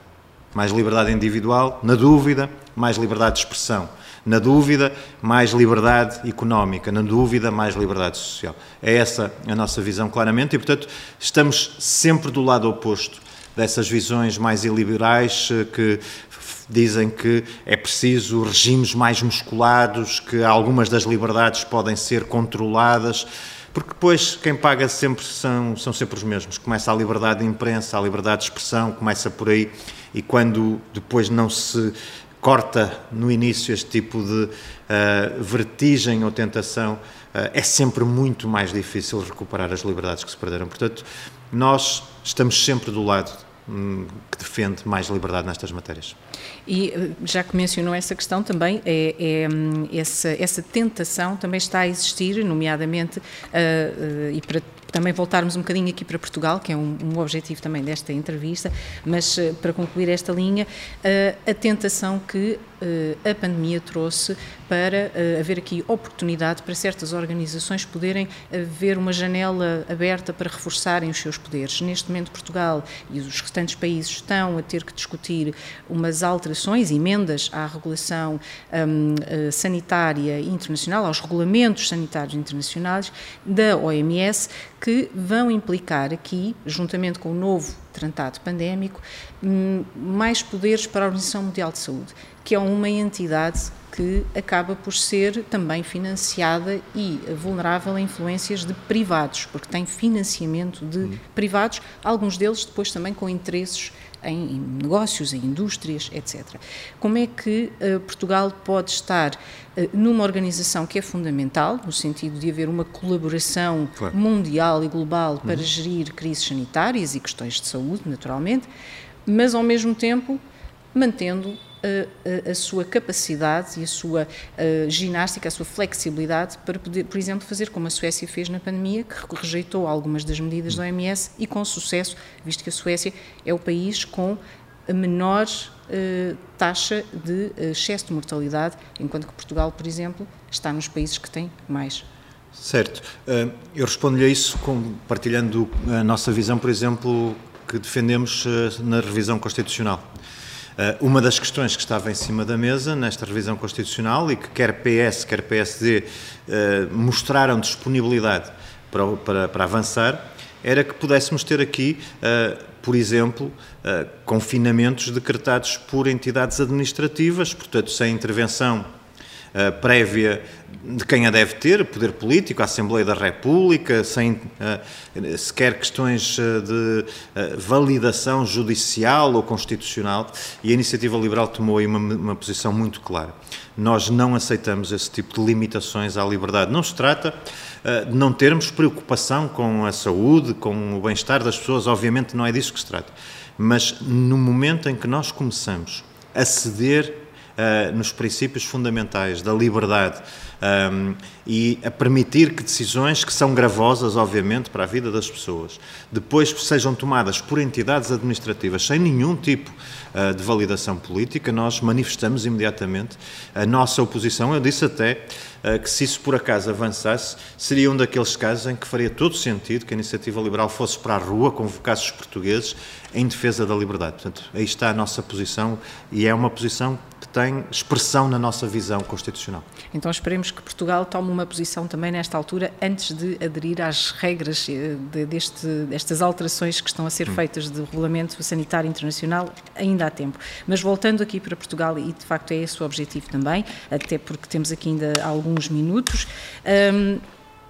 Mais liberdade individual, na dúvida, mais liberdade de expressão. Na dúvida, mais liberdade económica. Na dúvida, mais liberdade social. É essa a nossa visão, claramente, e, portanto, estamos sempre do lado oposto dessas visões mais iliberais eh, que dizem que é preciso regimes mais musculados, que algumas das liberdades podem ser controladas, porque depois quem paga sempre são, são sempre os mesmos. Começa a liberdade de imprensa, a liberdade de expressão, começa por aí, e quando depois não se corta no início este tipo de uh, vertigem ou tentação, uh, é sempre muito mais difícil recuperar as liberdades que se perderam. Portanto, nós estamos sempre do lado um, que defende mais liberdade nestas matérias. E eh, já que mencionou essa questão também, é, é hum, essa, essa tentação também está a existir, nomeadamente, uh, e para também voltarmos um bocadinho aqui para Portugal, que é um, um objetivo também desta entrevista, mas uh, para concluir esta linha, uh, a tentação que a pandemia trouxe para haver aqui oportunidade para certas organizações poderem ver uma janela aberta para reforçarem os seus poderes. Neste momento, Portugal e os restantes países estão a ter que discutir umas alterações, emendas à regulação um, sanitária internacional, aos regulamentos sanitários internacionais da OMS, que vão implicar aqui, juntamente com o novo tratado pandémico, hum, mais poderes para a Organização Mundial de Saúde, que é uma entidade que acaba por ser também financiada e vulnerável a influências de privados, porque tem financiamento de hum. privados, alguns deles depois também com interesses em, em negócios, em indústrias, etc. Como é que uh, Portugal pode estar uh, numa organização que é fundamental, no sentido de haver uma colaboração claro. mundial e global para uhum. gerir crises sanitárias e questões de saúde, naturalmente, mas ao mesmo tempo mantendo a, a, sua capacidade e a sua a ginástica, a sua flexibilidade para poder, por exemplo, fazer como a Suécia fez na pandemia, que rejeitou algumas das medidas da OMS e com sucesso, visto que a Suécia é o país com a menor uh, taxa de excesso de mortalidade, enquanto que Portugal, por exemplo, está nos países que têm mais. Certo. Uh, eu respondo-lhe a isso partilhando a nossa visão, por exemplo, que defendemos na revisão constitucional. Eh, uma das questões que estava em cima da mesa nesta revisão constitucional e que quer PS, quer PSD eh, mostraram disponibilidade para, para, para avançar era que pudéssemos ter aqui, eh, por exemplo, confinamentos decretados por entidades administrativas, portanto, sem intervenção uh, prévia de quem a deve ter, poder político, a Assembleia da República, sem uh, sequer questões uh, de validação judicial ou constitucional, e a Iniciativa Liberal tomou aí uma, uma posição muito clara. Nós não aceitamos esse tipo de limitações à liberdade. Não se trata de não termos preocupação com a saúde, com o bem-estar das pessoas, obviamente não é disso que se trata. Mas no momento em que nós começamos a ceder uh, nos princípios fundamentais da liberdade e a permitir que decisões que são gravosas, obviamente, para a vida das pessoas, depois sejam tomadas por entidades administrativas sem nenhum tipo uh, de validação política, nós manifestamos imediatamente a nossa oposição. Eu disse até uh, que se isso por acaso avançasse, seria um daqueles casos em que faria todo sentido que a iniciativa liberal fosse para a rua, convocasse os portugueses em defesa da liberdade. Portanto, aí está a nossa posição e é uma posição que tem expressão na nossa visão constitucional. Então esperemos que Portugal tome uma posição também nesta altura, antes de aderir às regras eh, de, deste, destas alterações que estão a ser hum. feitas do Regulamento Sanitário Internacional, ainda há tempo. Mas voltando aqui para Portugal, e de facto é esse o objetivo também, até porque temos aqui ainda alguns minutos. Um,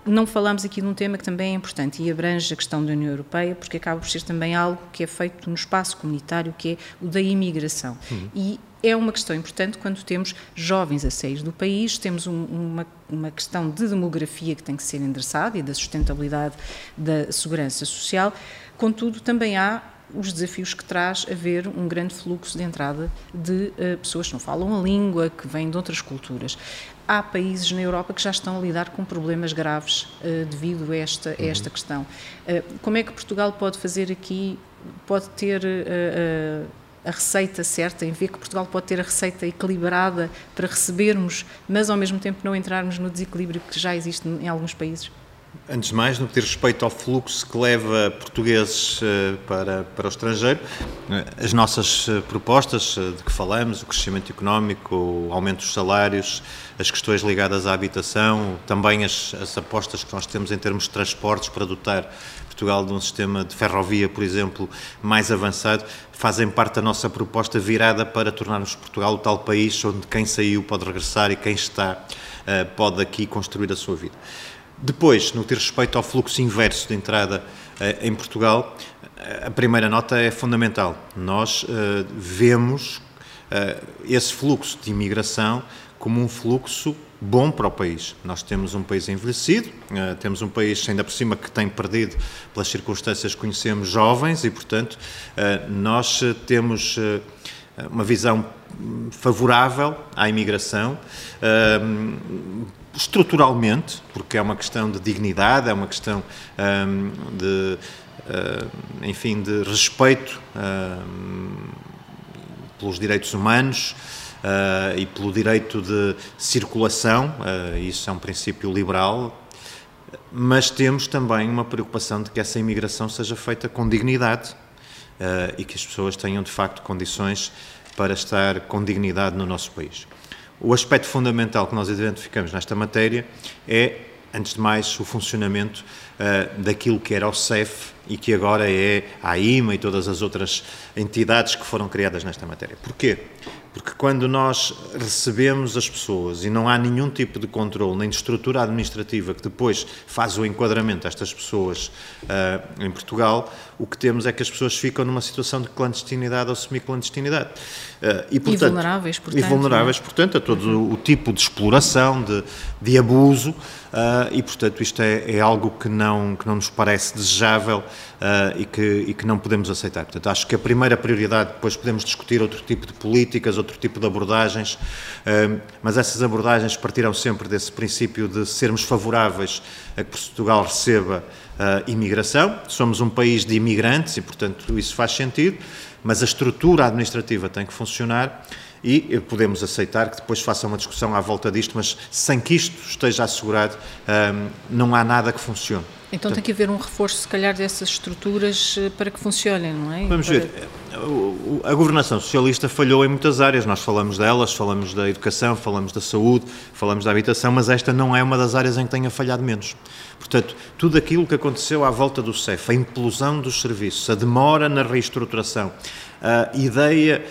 não falamos aqui de um tema que também é importante e abrange a questão da União Europeia, porque acaba por ser também algo que é feito no espaço comunitário, que é o da imigração. Uhum. E é uma questão importante quando temos jovens a sair do país, temos um, uma, uma questão de demografia que tem que ser endereçada e da sustentabilidade da segurança social, contudo, também há os desafios que traz haver um grande fluxo de entrada de uh, pessoas que não falam a língua, que vêm de outras culturas. Há países na Europa que já estão a lidar com problemas graves uh, devido a esta, a esta uhum. questão. Uh, como é que Portugal pode fazer aqui, pode ter a receita certa, em ver que Portugal pode ter a receita equilibrada para recebermos, mas ao mesmo tempo não entrarmos no desequilíbrio que já existe em alguns países? Antes de mais, no que diz respeito ao fluxo que leva portugueses eh, para, para o estrangeiro, eh, as nossas eh, propostas de que falamos, o crescimento económico, o aumento dos salários, as questões ligadas à habitação, também as, as apostas que nós temos em termos de transportes para dotar Portugal de um sistema de ferrovia, por exemplo, mais avançado, fazem parte da nossa proposta virada para tornarmos Portugal o tal país onde quem saiu pode regressar e quem está pode aqui construir a sua vida. Depois, no que diz respeito ao fluxo inverso de entrada uh, em Portugal, uh, a primeira nota é fundamental. Nós vemos esse fluxo de imigração como um fluxo bom para o país. Nós temos um país envelhecido, temos um país ainda por cima que tem perdido, pelas circunstâncias que conhecemos, jovens e, portanto, nós eh, temos uma visão favorável à imigração. Estruturalmente, porque é uma questão de dignidade, é uma questão um, de, enfim, de respeito pelos direitos humanos, uh, e pelo direito de circulação, uh, isso é um princípio liberal, mas temos também uma preocupação de que essa imigração seja feita com dignidade uh, e que as pessoas tenham de facto condições para estar com dignidade no nosso país. O aspecto fundamental que nós identificamos nesta matéria é, antes de mais, o funcionamento uh, daquilo que era o CEF e que agora é a AIMA e todas as outras entidades que foram criadas nesta matéria. Porquê? Porque quando nós recebemos as pessoas e não há nenhum tipo de controle, nem de estrutura administrativa que depois faz o enquadramento destas pessoas uh, em Portugal, o que temos é que as pessoas ficam numa situação de clandestinidade ou semiclandestinidade. Uh, e, portanto, e vulneráveis, portanto. E vulneráveis, é? portanto, a todo uhum. o tipo de exploração, de, de abuso, uh, e, portanto, isto é, é, algo que não, que não nos parece desejável e, que, e que não podemos aceitar. Portanto, acho que a primeira prioridade, depois podemos discutir outro tipo de políticas, outro tipo de abordagens, mas essas abordagens partirão sempre desse princípio de sermos favoráveis a que Portugal receba imigração. Somos um país de imigrantes e, portanto, isso faz sentido, mas a estrutura administrativa tem que funcionar e podemos aceitar que depois faça uma discussão à volta disto, mas sem que isto esteja assegurado, não há nada que funcione. Então tem que haver um reforço, se calhar, dessas estruturas eh, para que funcionem, não é? Vamos para... ver. A governação socialista falhou em muitas áreas. Nós falamos delas, falamos da educação, falamos da saúde, falamos da habitação, mas esta não é uma das áreas em que tenha falhado menos. Portanto, tudo aquilo que aconteceu à volta do CEF, a implosão dos serviços, a demora na reestruturação, a ideia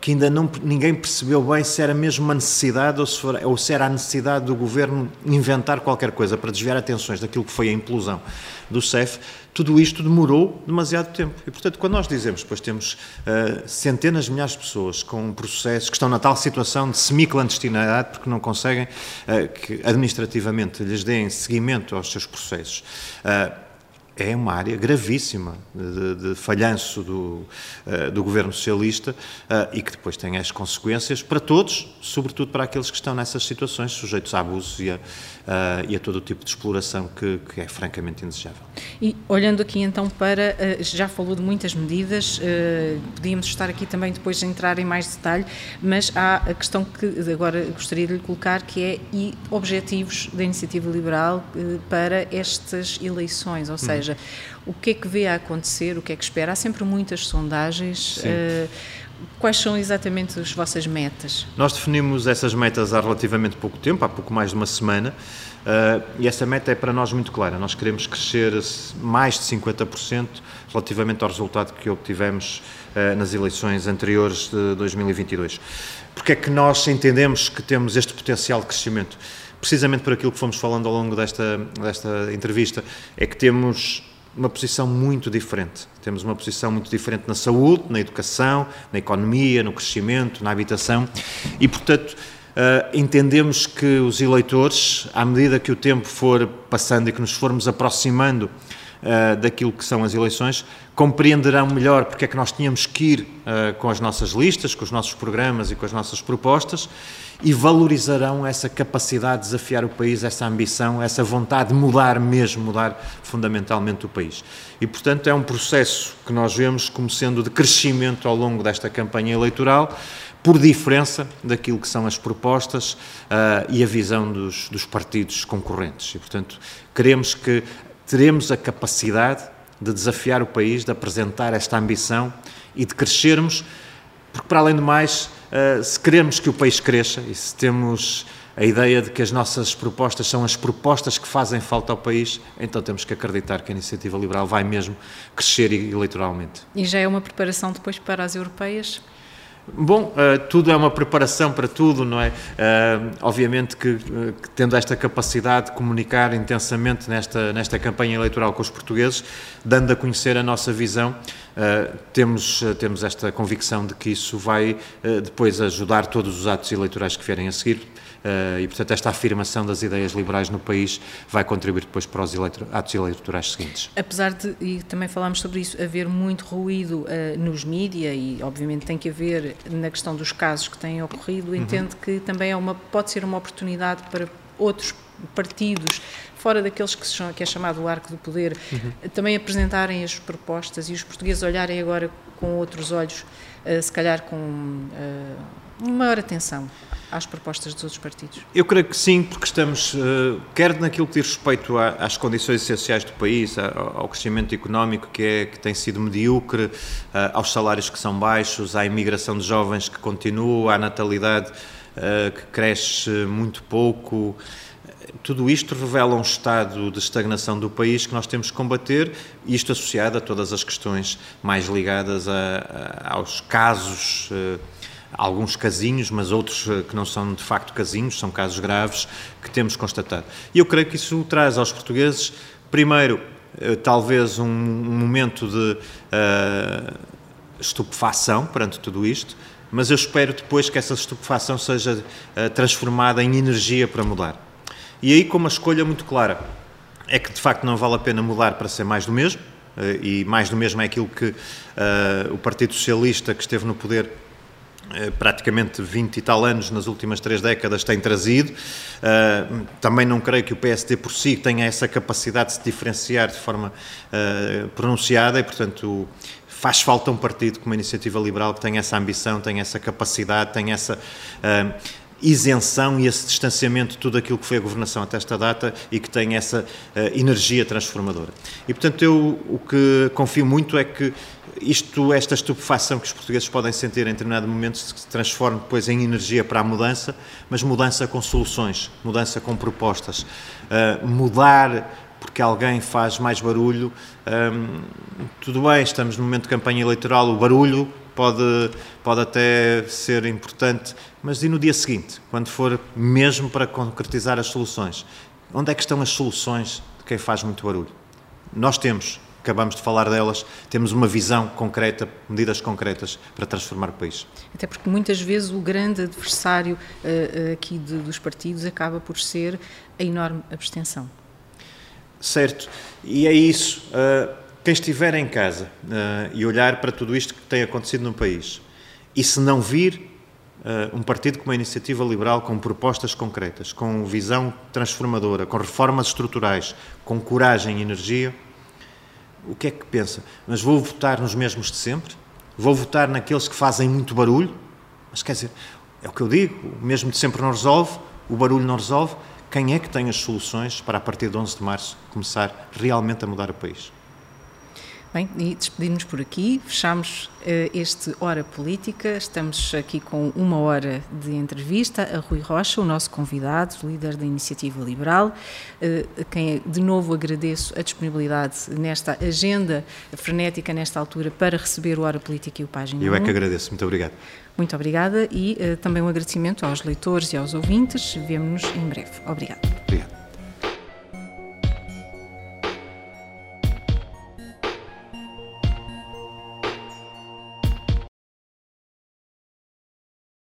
que ainda não, ninguém percebeu bem se era mesmo uma necessidade ou se, for, ou se era a necessidade do governo inventar qualquer coisa para desviar atenções daquilo que foi a implosão do CEF, tudo isto demorou demasiado tempo. E, portanto, quando nós dizemos, pois temos uh, centenas de milhares de pessoas com processos que estão na tal situação de semi-clandestinidade porque não conseguem uh, que administrativamente lhes deem seguimento aos seus processos. Uh, é uma área gravíssima de, de falhanço do, uh, do governo socialista uh, e que depois tem as consequências para todos, sobretudo para aqueles que estão nessas situações sujeitos a abusos e a, e a todo o tipo de exploração que, que, é francamente indesejável. E olhando aqui então para, já falou de muitas medidas, podíamos estar aqui também depois a entrar em mais detalhe, mas há a questão que agora gostaria de lhe colocar que é e objetivos da iniciativa liberal para estas eleições, ou seja, seja, o que é que vê a acontecer, o que é que espera? Há sempre muitas sondagens. Quais são exatamente as vossas metas? Nós definimos essas metas há relativamente pouco tempo, há pouco mais de uma semana, uh, e essa meta é para nós muito clara. Nós queremos crescer mais de 50% relativamente ao resultado que obtivemos uh, nas eleições anteriores de 2022. Porque é que nós entendemos que temos este potencial de crescimento? precisamente por aquilo que fomos falando ao longo desta, desta entrevista, é que temos uma posição muito diferente. Temos uma posição muito diferente na saúde, na educação, na economia, no crescimento, na habitação e, portanto, Uh, entendemos que os eleitores, à medida que o tempo for passando e que nos formos aproximando uh, daquilo que são as eleições, compreenderão melhor porque é que nós tínhamos que ir uh, com as nossas listas, com os nossos programas e com as nossas propostas e valorizarão essa capacidade de desafiar o país, essa ambição, essa vontade de mudar mesmo, mudar fundamentalmente o país. E, portanto, é um processo que nós vemos como sendo de crescimento ao longo desta campanha eleitoral, por diferença daquilo que são as propostas uh, e a visão dos, dos partidos concorrentes. E, portanto, queremos que teremos a capacidade de desafiar o país, de apresentar esta ambição e de crescermos, porque, para além de mais, uh, se queremos que o país cresça e se temos a ideia de que as nossas propostas são as propostas que fazem falta ao país, então temos que acreditar que a iniciativa liberal vai mesmo crescer eleitoralmente. E já é uma preparação depois para as europeias? Bom, uh, tudo é uma preparação para tudo, não é? Uh, obviamente que, uh, que, tendo esta capacidade de comunicar intensamente nesta, nesta campanha eleitoral com os portugueses, dando a conhecer a nossa visão, temos, temos esta convicção de que isso vai depois ajudar todos os atos eleitorais que vierem a seguir Uh, e, portanto, esta afirmação das ideias liberais no país vai contribuir depois para os eleito atos eleitorais seguintes. Apesar de, e também falámos sobre isso, haver muito ruído uh, nos mídia e, obviamente, tem que haver na questão dos casos que têm ocorrido, uhum. entendo que também é uma, pode ser uma oportunidade para outros partidos fora daqueles que, se, que é chamado o arco do poder, uhum. também apresentarem as propostas e os portugueses olharem agora com outros olhos, uh, se calhar com uh, maior atenção às propostas dos outros partidos? Eu creio que sim, porque estamos, uh, quer naquilo que diz respeito às condições essenciais do país, ao crescimento económico que, é, que tem sido medíocre, uh, aos salários que são baixos, à imigração de jovens que continua, à natalidade uh, que cresce muito pouco. Tudo isto revela um estado de estagnação do país que nós temos que combater, isto associado a todas as questões mais ligadas a, a, aos casos alguns casinhos, mas outros eh, que não são de facto casinhos, são casos graves que temos constatado. E eu creio que isso traz aos portugueses, primeiro, eh, talvez um, momento de uh, estupefação perante tudo isto, mas eu espero depois que essa estupefação seja uh, transformada em energia para mudar. E aí com uma escolha muito clara, é que de facto não vale a pena mudar para ser mais do mesmo, uh, e mais do mesmo é aquilo que o Partido Socialista que esteve no poder eh, praticamente 20 e tal anos nas últimas três décadas tem trazido. Uh, também não creio que o PSD por si tenha essa capacidade de se diferenciar de forma uh, pronunciada e, portanto, faz falta um partido como a Iniciativa Liberal que tenha essa ambição, tenha essa capacidade, tenha essa uh, isenção e esse distanciamento de tudo aquilo que foi a governação até esta data e que tenha essa energia transformadora. E, portanto, eu o que confio muito é que isto, esta estupefação que os portugueses podem sentir em determinado momento se transforma depois em energia para a mudança, mas mudança com soluções, mudança com propostas. Uh, mudar porque alguém faz mais barulho, um, tudo bem, estamos no momento de campanha eleitoral, o barulho pode, pode até ser importante, mas e no dia seguinte, quando for mesmo para concretizar as soluções? Onde é que estão as soluções de quem faz muito barulho? Nós temos, acabamos de falar delas, temos uma visão concreta, medidas concretas para transformar o país. Até porque muitas vezes o grande adversário uh, aqui de, dos partidos acaba por ser a enorme abstenção. Certo, e é isso. Uh, quem estiver em casa uh, e olhar para tudo isto que tem acontecido no país, e se não vir uh, um partido como a Iniciativa Liberal com propostas concretas, com visão transformadora, com reformas estruturais, com coragem e energia, o que é que pensa? Mas vou votar nos mesmos de sempre? Vou votar naqueles que fazem muito barulho? Mas quer dizer, é o que eu digo, o mesmo de sempre não resolve, o barulho não resolve. Quem é que tem as soluções para, a partir de 11 de março, começar realmente a mudar o país? Bem, e despedimos por aqui, fechamos uh, este Hora Política, estamos aqui com uma hora de entrevista a Rui Rocha, o nosso convidado, líder da Iniciativa Liberal, uh, a quem de novo agradeço a disponibilidade nesta agenda frenética nesta altura para receber o Hora Política e o Página Eu é que agradeço, muito obrigado. Muito obrigada e uh, também um agradecimento aos leitores e aos ouvintes, vemo-nos em breve. Obrigada. Obrigado.